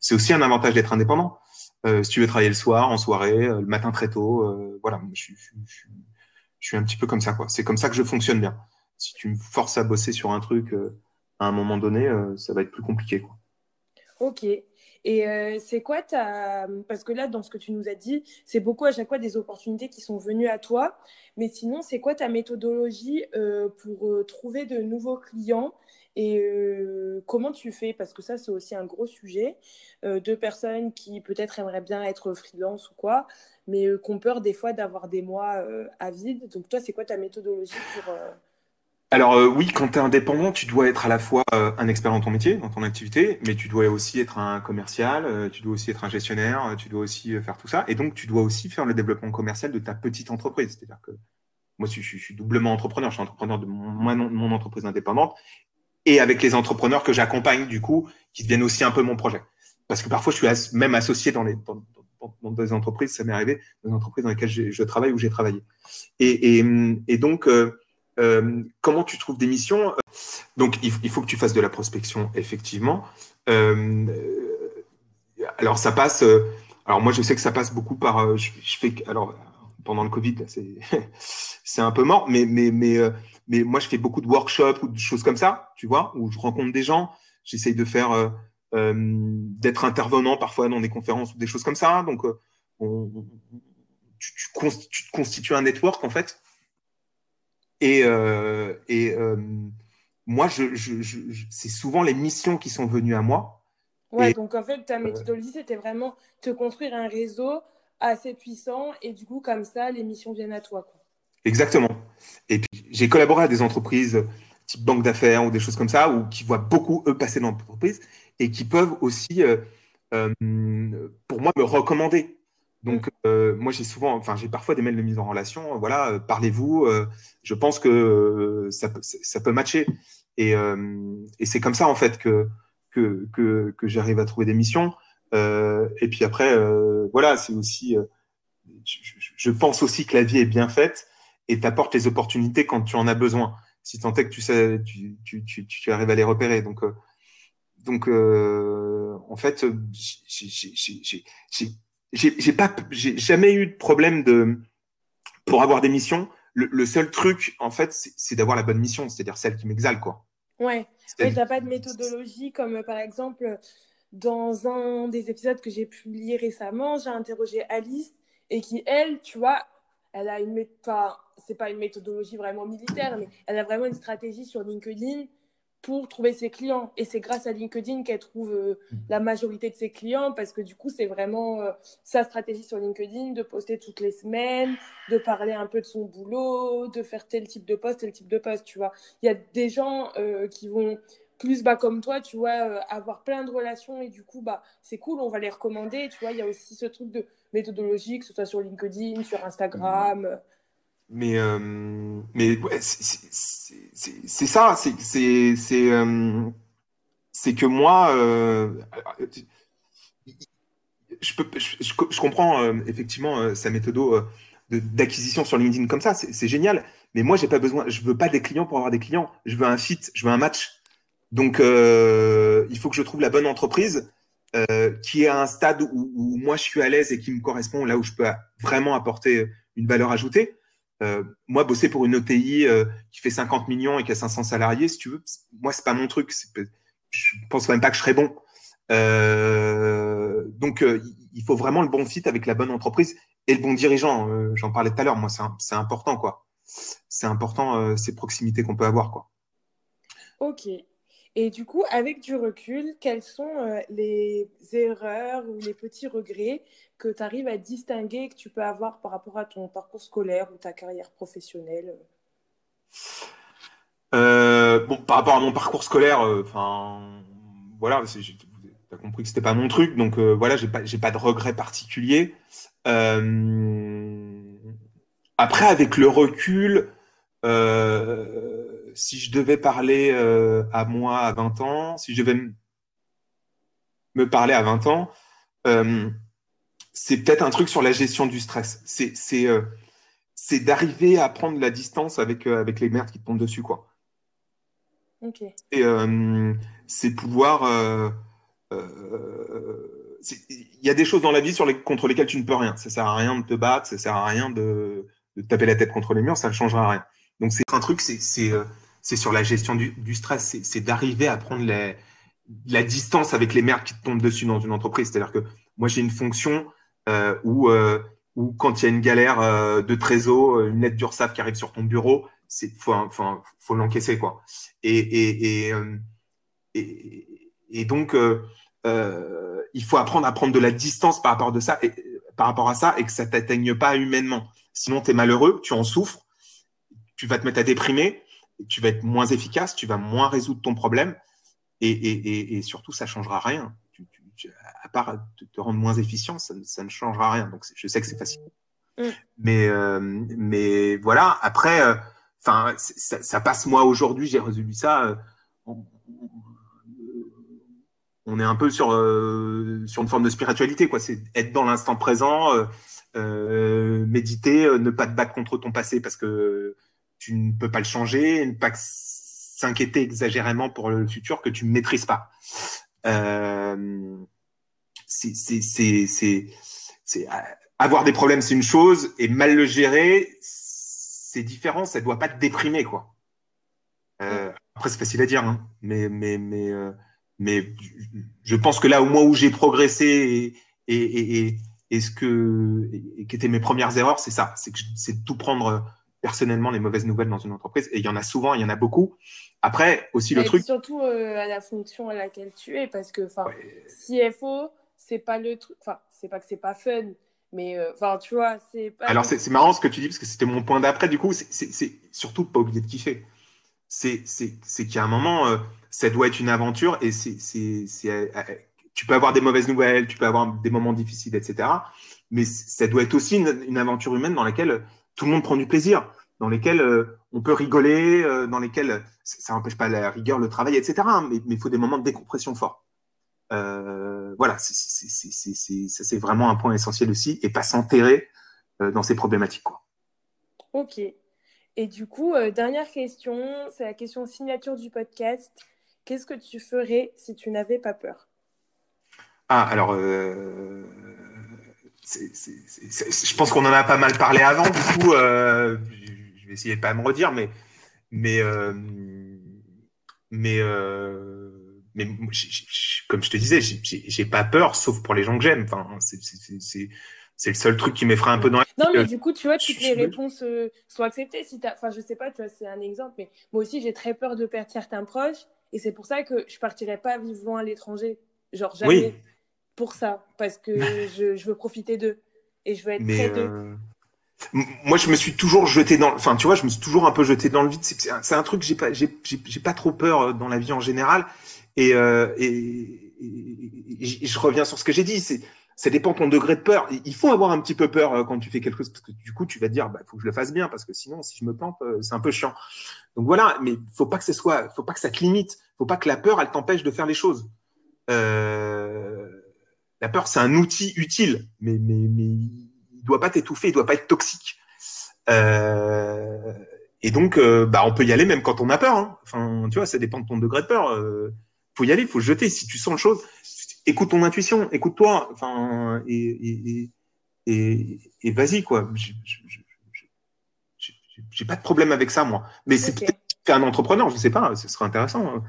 c'est aussi un avantage d'être indépendant. si tu veux travailler le soir, en soirée, le matin très tôt, voilà. Je, je, suis un petit peu comme ça, quoi. C'est comme ça que je fonctionne bien si tu me forces à bosser sur un truc euh, à un moment donné, euh, ça va être plus compliqué. Quoi.
Ok. Et euh, c'est quoi ta... Parce que là, dans ce que tu nous as dit, c'est beaucoup à chaque fois des opportunités qui sont venues à toi. Mais sinon, c'est quoi ta méthodologie pour trouver de nouveaux clients et comment tu fais? Parce que ça, c'est aussi un gros sujet. de personnes qui peut-être aimeraient bien être freelance ou quoi, mais qui ont peur des fois d'avoir des mois à vide. Donc toi, c'est quoi ta méthodologie pour
alors euh, oui, quand tu es indépendant, tu dois être à la fois euh, un expert dans ton métier, dans ton activité, mais tu dois aussi être un commercial, euh, tu dois aussi être un gestionnaire, tu dois aussi faire tout ça, et donc tu dois aussi faire le développement commercial de ta petite entreprise. C'est-à-dire que moi, je, suis doublement entrepreneur, je suis entrepreneur de mon, mon entreprise indépendante, et avec les entrepreneurs que j'accompagne, du coup, qui deviennent aussi un peu mon projet. Parce que parfois, je suis même associé dans, les, dans, des entreprises, ça m'est arrivé, dans des entreprises dans lesquelles je travaille ou j'ai travaillé. Et, et, et donc... Euh, comment tu trouves des missions Donc, il, faut que tu fasses de la prospection, effectivement. Euh, alors, ça passe. Euh, alors, moi, je sais que ça passe beaucoup par. Je, fais. Alors, pendant le Covid, c'est un peu mort, mais, mais, mais, mais moi, je fais beaucoup de workshops ou de choses comme ça, tu vois, où je rencontre des gens. J'essaye de faire. d'être intervenant parfois dans des conférences ou des choses comme ça. Donc, tu, tu, constitues un network, en fait. Et, euh, et euh, moi, je, je, c'est souvent les missions qui sont venues à moi.
Ouais, donc en fait, ta méthodologie, c'était vraiment te construire un réseau assez puissant et du coup, comme ça, les missions viennent à toi. Quoi.
Exactement. Et puis, j'ai collaboré à des entreprises type banque d'affaires ou des choses comme ça, ou qui voient beaucoup, eux, passer dans l'entreprise et qui peuvent aussi, euh, pour moi, me recommander. Donc, euh, moi, j'ai souvent, enfin, j'ai parfois des mails de mise en relation. Euh, voilà, euh, parlez-vous. je pense que ça, ça, peut matcher. Et, et c'est comme ça, en fait, que, que, que, que j'arrive à trouver des missions. et puis après, voilà, c'est aussi. Je, je, pense aussi que la vie est bien faite et t'apporte les opportunités quand tu en as besoin. Si tant est que tu sais, tu, tu, tu, tu arrives à les repérer. Donc, donc en fait, j'ai j'ai pas, j'ai jamais eu de problème de pour avoir des missions. Le, seul truc, en fait, c'est d'avoir la bonne mission, c'est-à-dire celle qui m'exale, quoi.
Ouais. Mais t'as pas de méthodologie comme par exemple dans un des épisodes que j'ai publié récemment, j'ai interrogé Alice et qui elle, tu vois, elle a une enfin, c'est pas une méthodologie vraiment militaire, mais elle a vraiment une stratégie sur LinkedIn pour trouver ses clients. Et c'est grâce à LinkedIn qu'elle trouve euh, mm. la majorité de ses clients parce que du coup, c'est vraiment euh, sa stratégie sur LinkedIn de poster toutes les semaines, de parler un peu de son boulot, de faire tel type de poste, tel type de poste, tu vois. Il y a des gens euh, qui vont plus bah, comme toi, tu vois, avoir plein de relations et du coup, bah, c'est cool, on va les recommander, tu vois. Il y a aussi ce truc de méthodologie, que ce soit sur LinkedIn, sur Instagram.
Mais, euh, mais c'est ça, c'est euh, que moi, euh, je, peux, je, comprends effectivement sa méthode d'acquisition sur LinkedIn comme ça, c'est génial. Mais moi, j'ai pas besoin, je veux pas des clients pour avoir des clients. Je veux un fit, je veux un match. Donc, il faut que je trouve la bonne entreprise qui est à un stade où, moi je suis à l'aise et qui me correspond, là où je peux vraiment apporter une valeur ajoutée. Euh, moi, bosser pour une ETI euh, qui fait 50 millions et qui a 500 salariés, si tu veux, moi, c'est pas mon truc. Je pense même pas que je serais bon. Euh, donc, il faut vraiment le bon fit avec la bonne entreprise et le bon dirigeant. J'en parlais tout à l'heure. Moi, c'est important, quoi. C'est important ces proximités qu'on peut avoir, quoi.
Ok. Et du coup, avec du recul, quelles sont euh, les erreurs ou les petits regrets que tu arrives à distinguer que tu peux avoir par rapport à ton parcours scolaire ou ta carrière professionnelle?
Euh, bon, Par rapport à mon parcours scolaire, euh, enfin, voilà, tu as compris que c'était pas mon truc, donc voilà, j'ai pas, pas de regrets particuliers. après, avec le recul, si je devais parler euh, à moi à 20 ans, si je devais me parler à 20 ans, euh, c'est peut-être un truc sur la gestion du stress. C'est euh, d'arriver à prendre la distance avec, avec les merdes qui te tombent dessus. Quoi. Et c'est pouvoir. Il y a des choses dans la vie sur les, contre lesquelles tu ne peux rien. Ça sert à rien de te battre, ça sert à rien de, de taper la tête contre les murs, ça ne changera rien. Donc c'est un truc, c'est c'est sur la gestion du, stress, c'est d'arriver à prendre la distance avec les merdes qui te tombent dessus dans une entreprise. C'est-à-dire que moi, j'ai une fonction euh, où, euh, où, quand il y a une galère euh, de trésor, une lettre d'URSAF qui arrive sur ton bureau, c'est faut, l'encaisser. Et, donc, il faut apprendre à prendre de la distance par rapport, à ça et que ça t'atteigne pas humainement. Sinon, tu es malheureux, tu en souffres, tu vas te mettre à déprimer tu vas être moins efficace, tu vas moins résoudre ton problème et, et, et, surtout, ça ne changera rien. à part te, rendre moins efficient, ça, ne changera rien. Donc, je sais que c'est facile. Mm. Mais, euh, mais voilà, après, euh, ça, ça, passe. Moi, aujourd'hui, j'ai résolu ça. Euh, on, est un peu sur, sur une forme de spiritualité, quoi. C'est être dans l'instant présent, méditer, ne pas te battre contre ton passé parce que tu ne peux pas le changer, ne pas s'inquiéter exagérément pour le futur que tu ne maîtrises pas. Euh, c'est avoir des problèmes, c'est une chose, et mal le gérer, c'est différent. Ça ne doit pas te déprimer, quoi. Euh, après, c'est facile à dire, hein, mais mais mais euh, mais je pense que là, au moins où j'ai progressé et, et, et, et, ce que et, qui étaient mes premières erreurs, c'est ça, c'est que c'est tout prendre personnellement les mauvaises nouvelles dans une entreprise. Et il y en a souvent, il y en a beaucoup. Après, aussi le truc.
Surtout euh, à la fonction à laquelle tu es, parce que enfin, CFO, c'est pas le truc. Enfin, c'est pas que c'est pas fun, mais euh, tu vois, c'est pas.
Alors, c'est marrant ce que tu dis, parce que c'était mon point d'après. Du coup, c'est surtout pas oublier de kiffer. C'est qu'il y a un moment, euh, ça doit être une aventure et c'est. Tu peux avoir des mauvaises nouvelles, tu peux avoir des moments difficiles, etc. Mais ça doit être aussi une, une aventure humaine dans laquelle tout le monde prend du plaisir dans lesquels euh, on peut rigoler, euh, dans lesquels ça n'empêche pas la rigueur, le travail, etc. Hein, mais il faut des moments de décompression forts. Euh, voilà, c'est vraiment un point essentiel aussi, et pas s'enterrer dans ces problématiques. Quoi.
Ok. Et du coup, dernière question, c'est la question signature du podcast. Qu'est-ce que tu ferais si tu n'avais pas peur?
Ah, alors, je pense qu'on en a pas mal parlé avant, du coup, euh, je vais essayer de pas me redire, mais, mais, euh, mais, euh, mais comme je te disais, j'ai pas peur, sauf pour les gens que j'aime. Enfin, c'est le seul truc qui m'effraie un peu dans la
Non, mais du coup, tu vois, toutes les réponses sont acceptées. Si enfin, je sais pas, c'est un exemple, mais moi aussi, j'ai très peur de perdre certains proches. Et c'est pour ça que je partirais pas vivre loin à l'étranger. Genre, jamais pour ça. Parce que je, je, veux profiter d'eux. Et je veux être près d'eux. Euh,
moi, je me suis toujours jeté dans, enfin, tu vois, je me suis toujours un peu jeté dans le vide. C'est un, un, truc, j'ai pas, j'ai pas trop peur euh, dans la vie en général. Et, euh, et, et, je reviens sur ce que j'ai dit. C'est, ça dépend de ton degré de peur. Il faut avoir un petit peu peur quand tu fais quelque chose parce que du coup, tu vas te dire, bah, faut que je le fasse bien parce que sinon, si je me plante, c'est un peu chiant. Donc voilà, mais faut pas que ce soit, faut pas que ça te limite. Faut pas que la peur, elle t'empêche de faire les choses. Euh, la peur, c'est un outil utile, mais mais mais doit pas t'étouffer, il doit pas être toxique. Euh, et donc, euh, bah, on peut y aller même quand on a peur. Hein. Enfin, tu vois, ça dépend de ton degré de peur. Euh, faut y aller, faut jeter. Si tu sens le chose, écoute ton intuition, écoute-toi. Enfin, et, et, et, et vas-y quoi. J'ai pas de problème avec ça moi. Mais c'est peut-être un entrepreneur, je sais pas. Ce serait intéressant hein,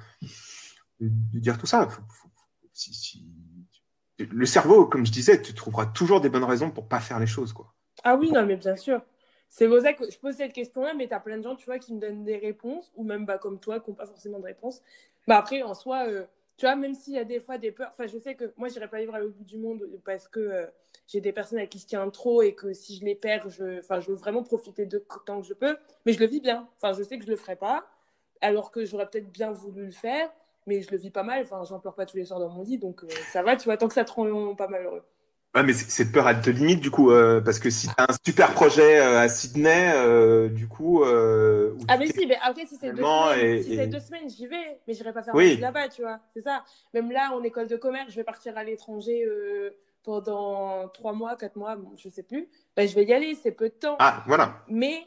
de dire tout ça. si, si, le cerveau, comme je disais, tu trouveras toujours des bonnes raisons pour pas faire les choses, quoi.
Ah oui, non, mais bien sûr. C'est pour ça que je pose cette question-là, mais tu as plein de gens, tu vois, qui me donnent des réponses, ou même bah, comme toi, qui n'ont pas forcément de réponse. Bah, après, en soi, euh, tu vois, même s'il y a des fois des peurs, enfin, je sais que moi, je n'irai pas vivre à l'autre bout du monde parce que euh, j'ai des personnes à qui je tiens trop et que si je les perds, je, je veux vraiment profiter de tant que je peux, mais je le vis bien. Enfin, je sais que je le ferai pas, alors que j'aurais peut-être bien voulu le faire mais je le vis pas mal. Enfin, j'en pleure pas tous les soirs dans mon lit, donc euh, ça va, tu vois, tant que ça te rend pas malheureux.
Ouais, mais cette peur, elle te limite du coup, euh, parce que si tu as un super projet euh, à Sydney, du coup.
ah, mais si, mais après, si c'est deux, semaines, si deux semaines, j'y vais, mais j'irai pas faire oui. là-bas, tu vois, c'est ça. Même là, en école de commerce, je vais partir à l'étranger pendant trois mois, quatre mois, bon, je sais plus. Ben, je vais y aller, c'est peu de temps.
Ah, voilà.
Mais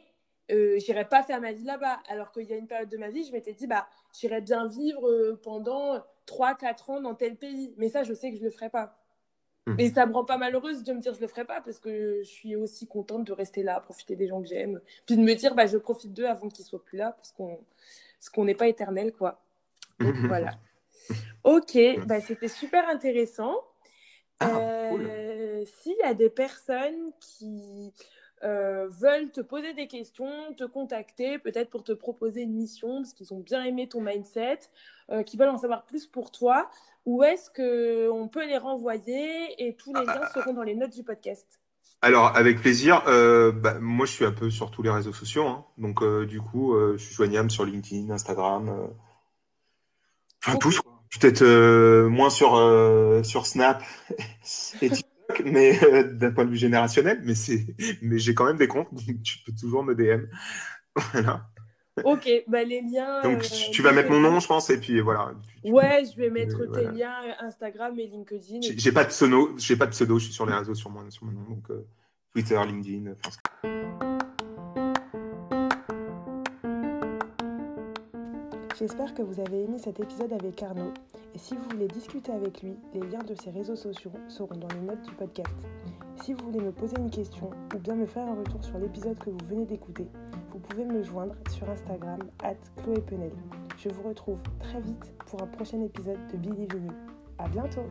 euh, j'irais pas faire ma vie là-bas. Alors qu'il y a une période de ma vie, je m'étais dit, bah, j'irais bien vivre euh, pendant 3-4 ans dans tel pays. Mais ça, je sais que je le ferai pas. Hmm. Et ça me rend pas malheureuse de me dire je le ferai pas parce que je suis aussi contente de rester là, profiter des gens que j'aime. Puis de me dire, bah, je profite d'eux avant qu'ils soient plus là parce qu'on qu'on n'est pas éternel, quoi. Donc, voilà. Ok, bah, c'était super intéressant. Ah, euh, S'il y a des personnes qui euh, veulent te poser des questions, te contacter, peut-être pour te proposer une mission, parce qu'ils ont bien aimé ton mindset, euh, qui veulent en savoir plus pour toi, où est-ce qu'on peut les renvoyer et tous les liens seront dans les notes du podcast?
Alors, avec plaisir. Euh, bah, moi, je suis un peu sur tous les réseaux sociaux. Hein. donc, du coup, je suis joignable sur LinkedIn, Instagram. Enfin, tous. Peut-être moins sur, sur Snap et mais euh, d'un point de vue générationnel, mais c'est, mais j'ai quand même des comptes, donc tu peux toujours me DM. voilà.
Ok, bah les liens.
Donc euh, tu vas mettre mon nom, je pense, et puis voilà.
ouais, je vais mettre tes liens Instagram et LinkedIn.
J'ai pas de pseudo, j'ai pas de pseudo, je suis sur les réseaux sur mon, sur mon nom, donc euh, Twitter, LinkedIn.
J'espère que vous avez aimé cet épisode avec Arnaud. Et si vous voulez discuter avec lui, les liens de ses réseaux sociaux seront dans les notes du podcast. Si vous voulez me poser une question ou bien me faire un retour sur l'épisode que vous venez d'écouter, vous pouvez me joindre sur Instagram at Chloé Penel. Je vous retrouve très vite pour un prochain épisode de Billy Venu. À bientôt!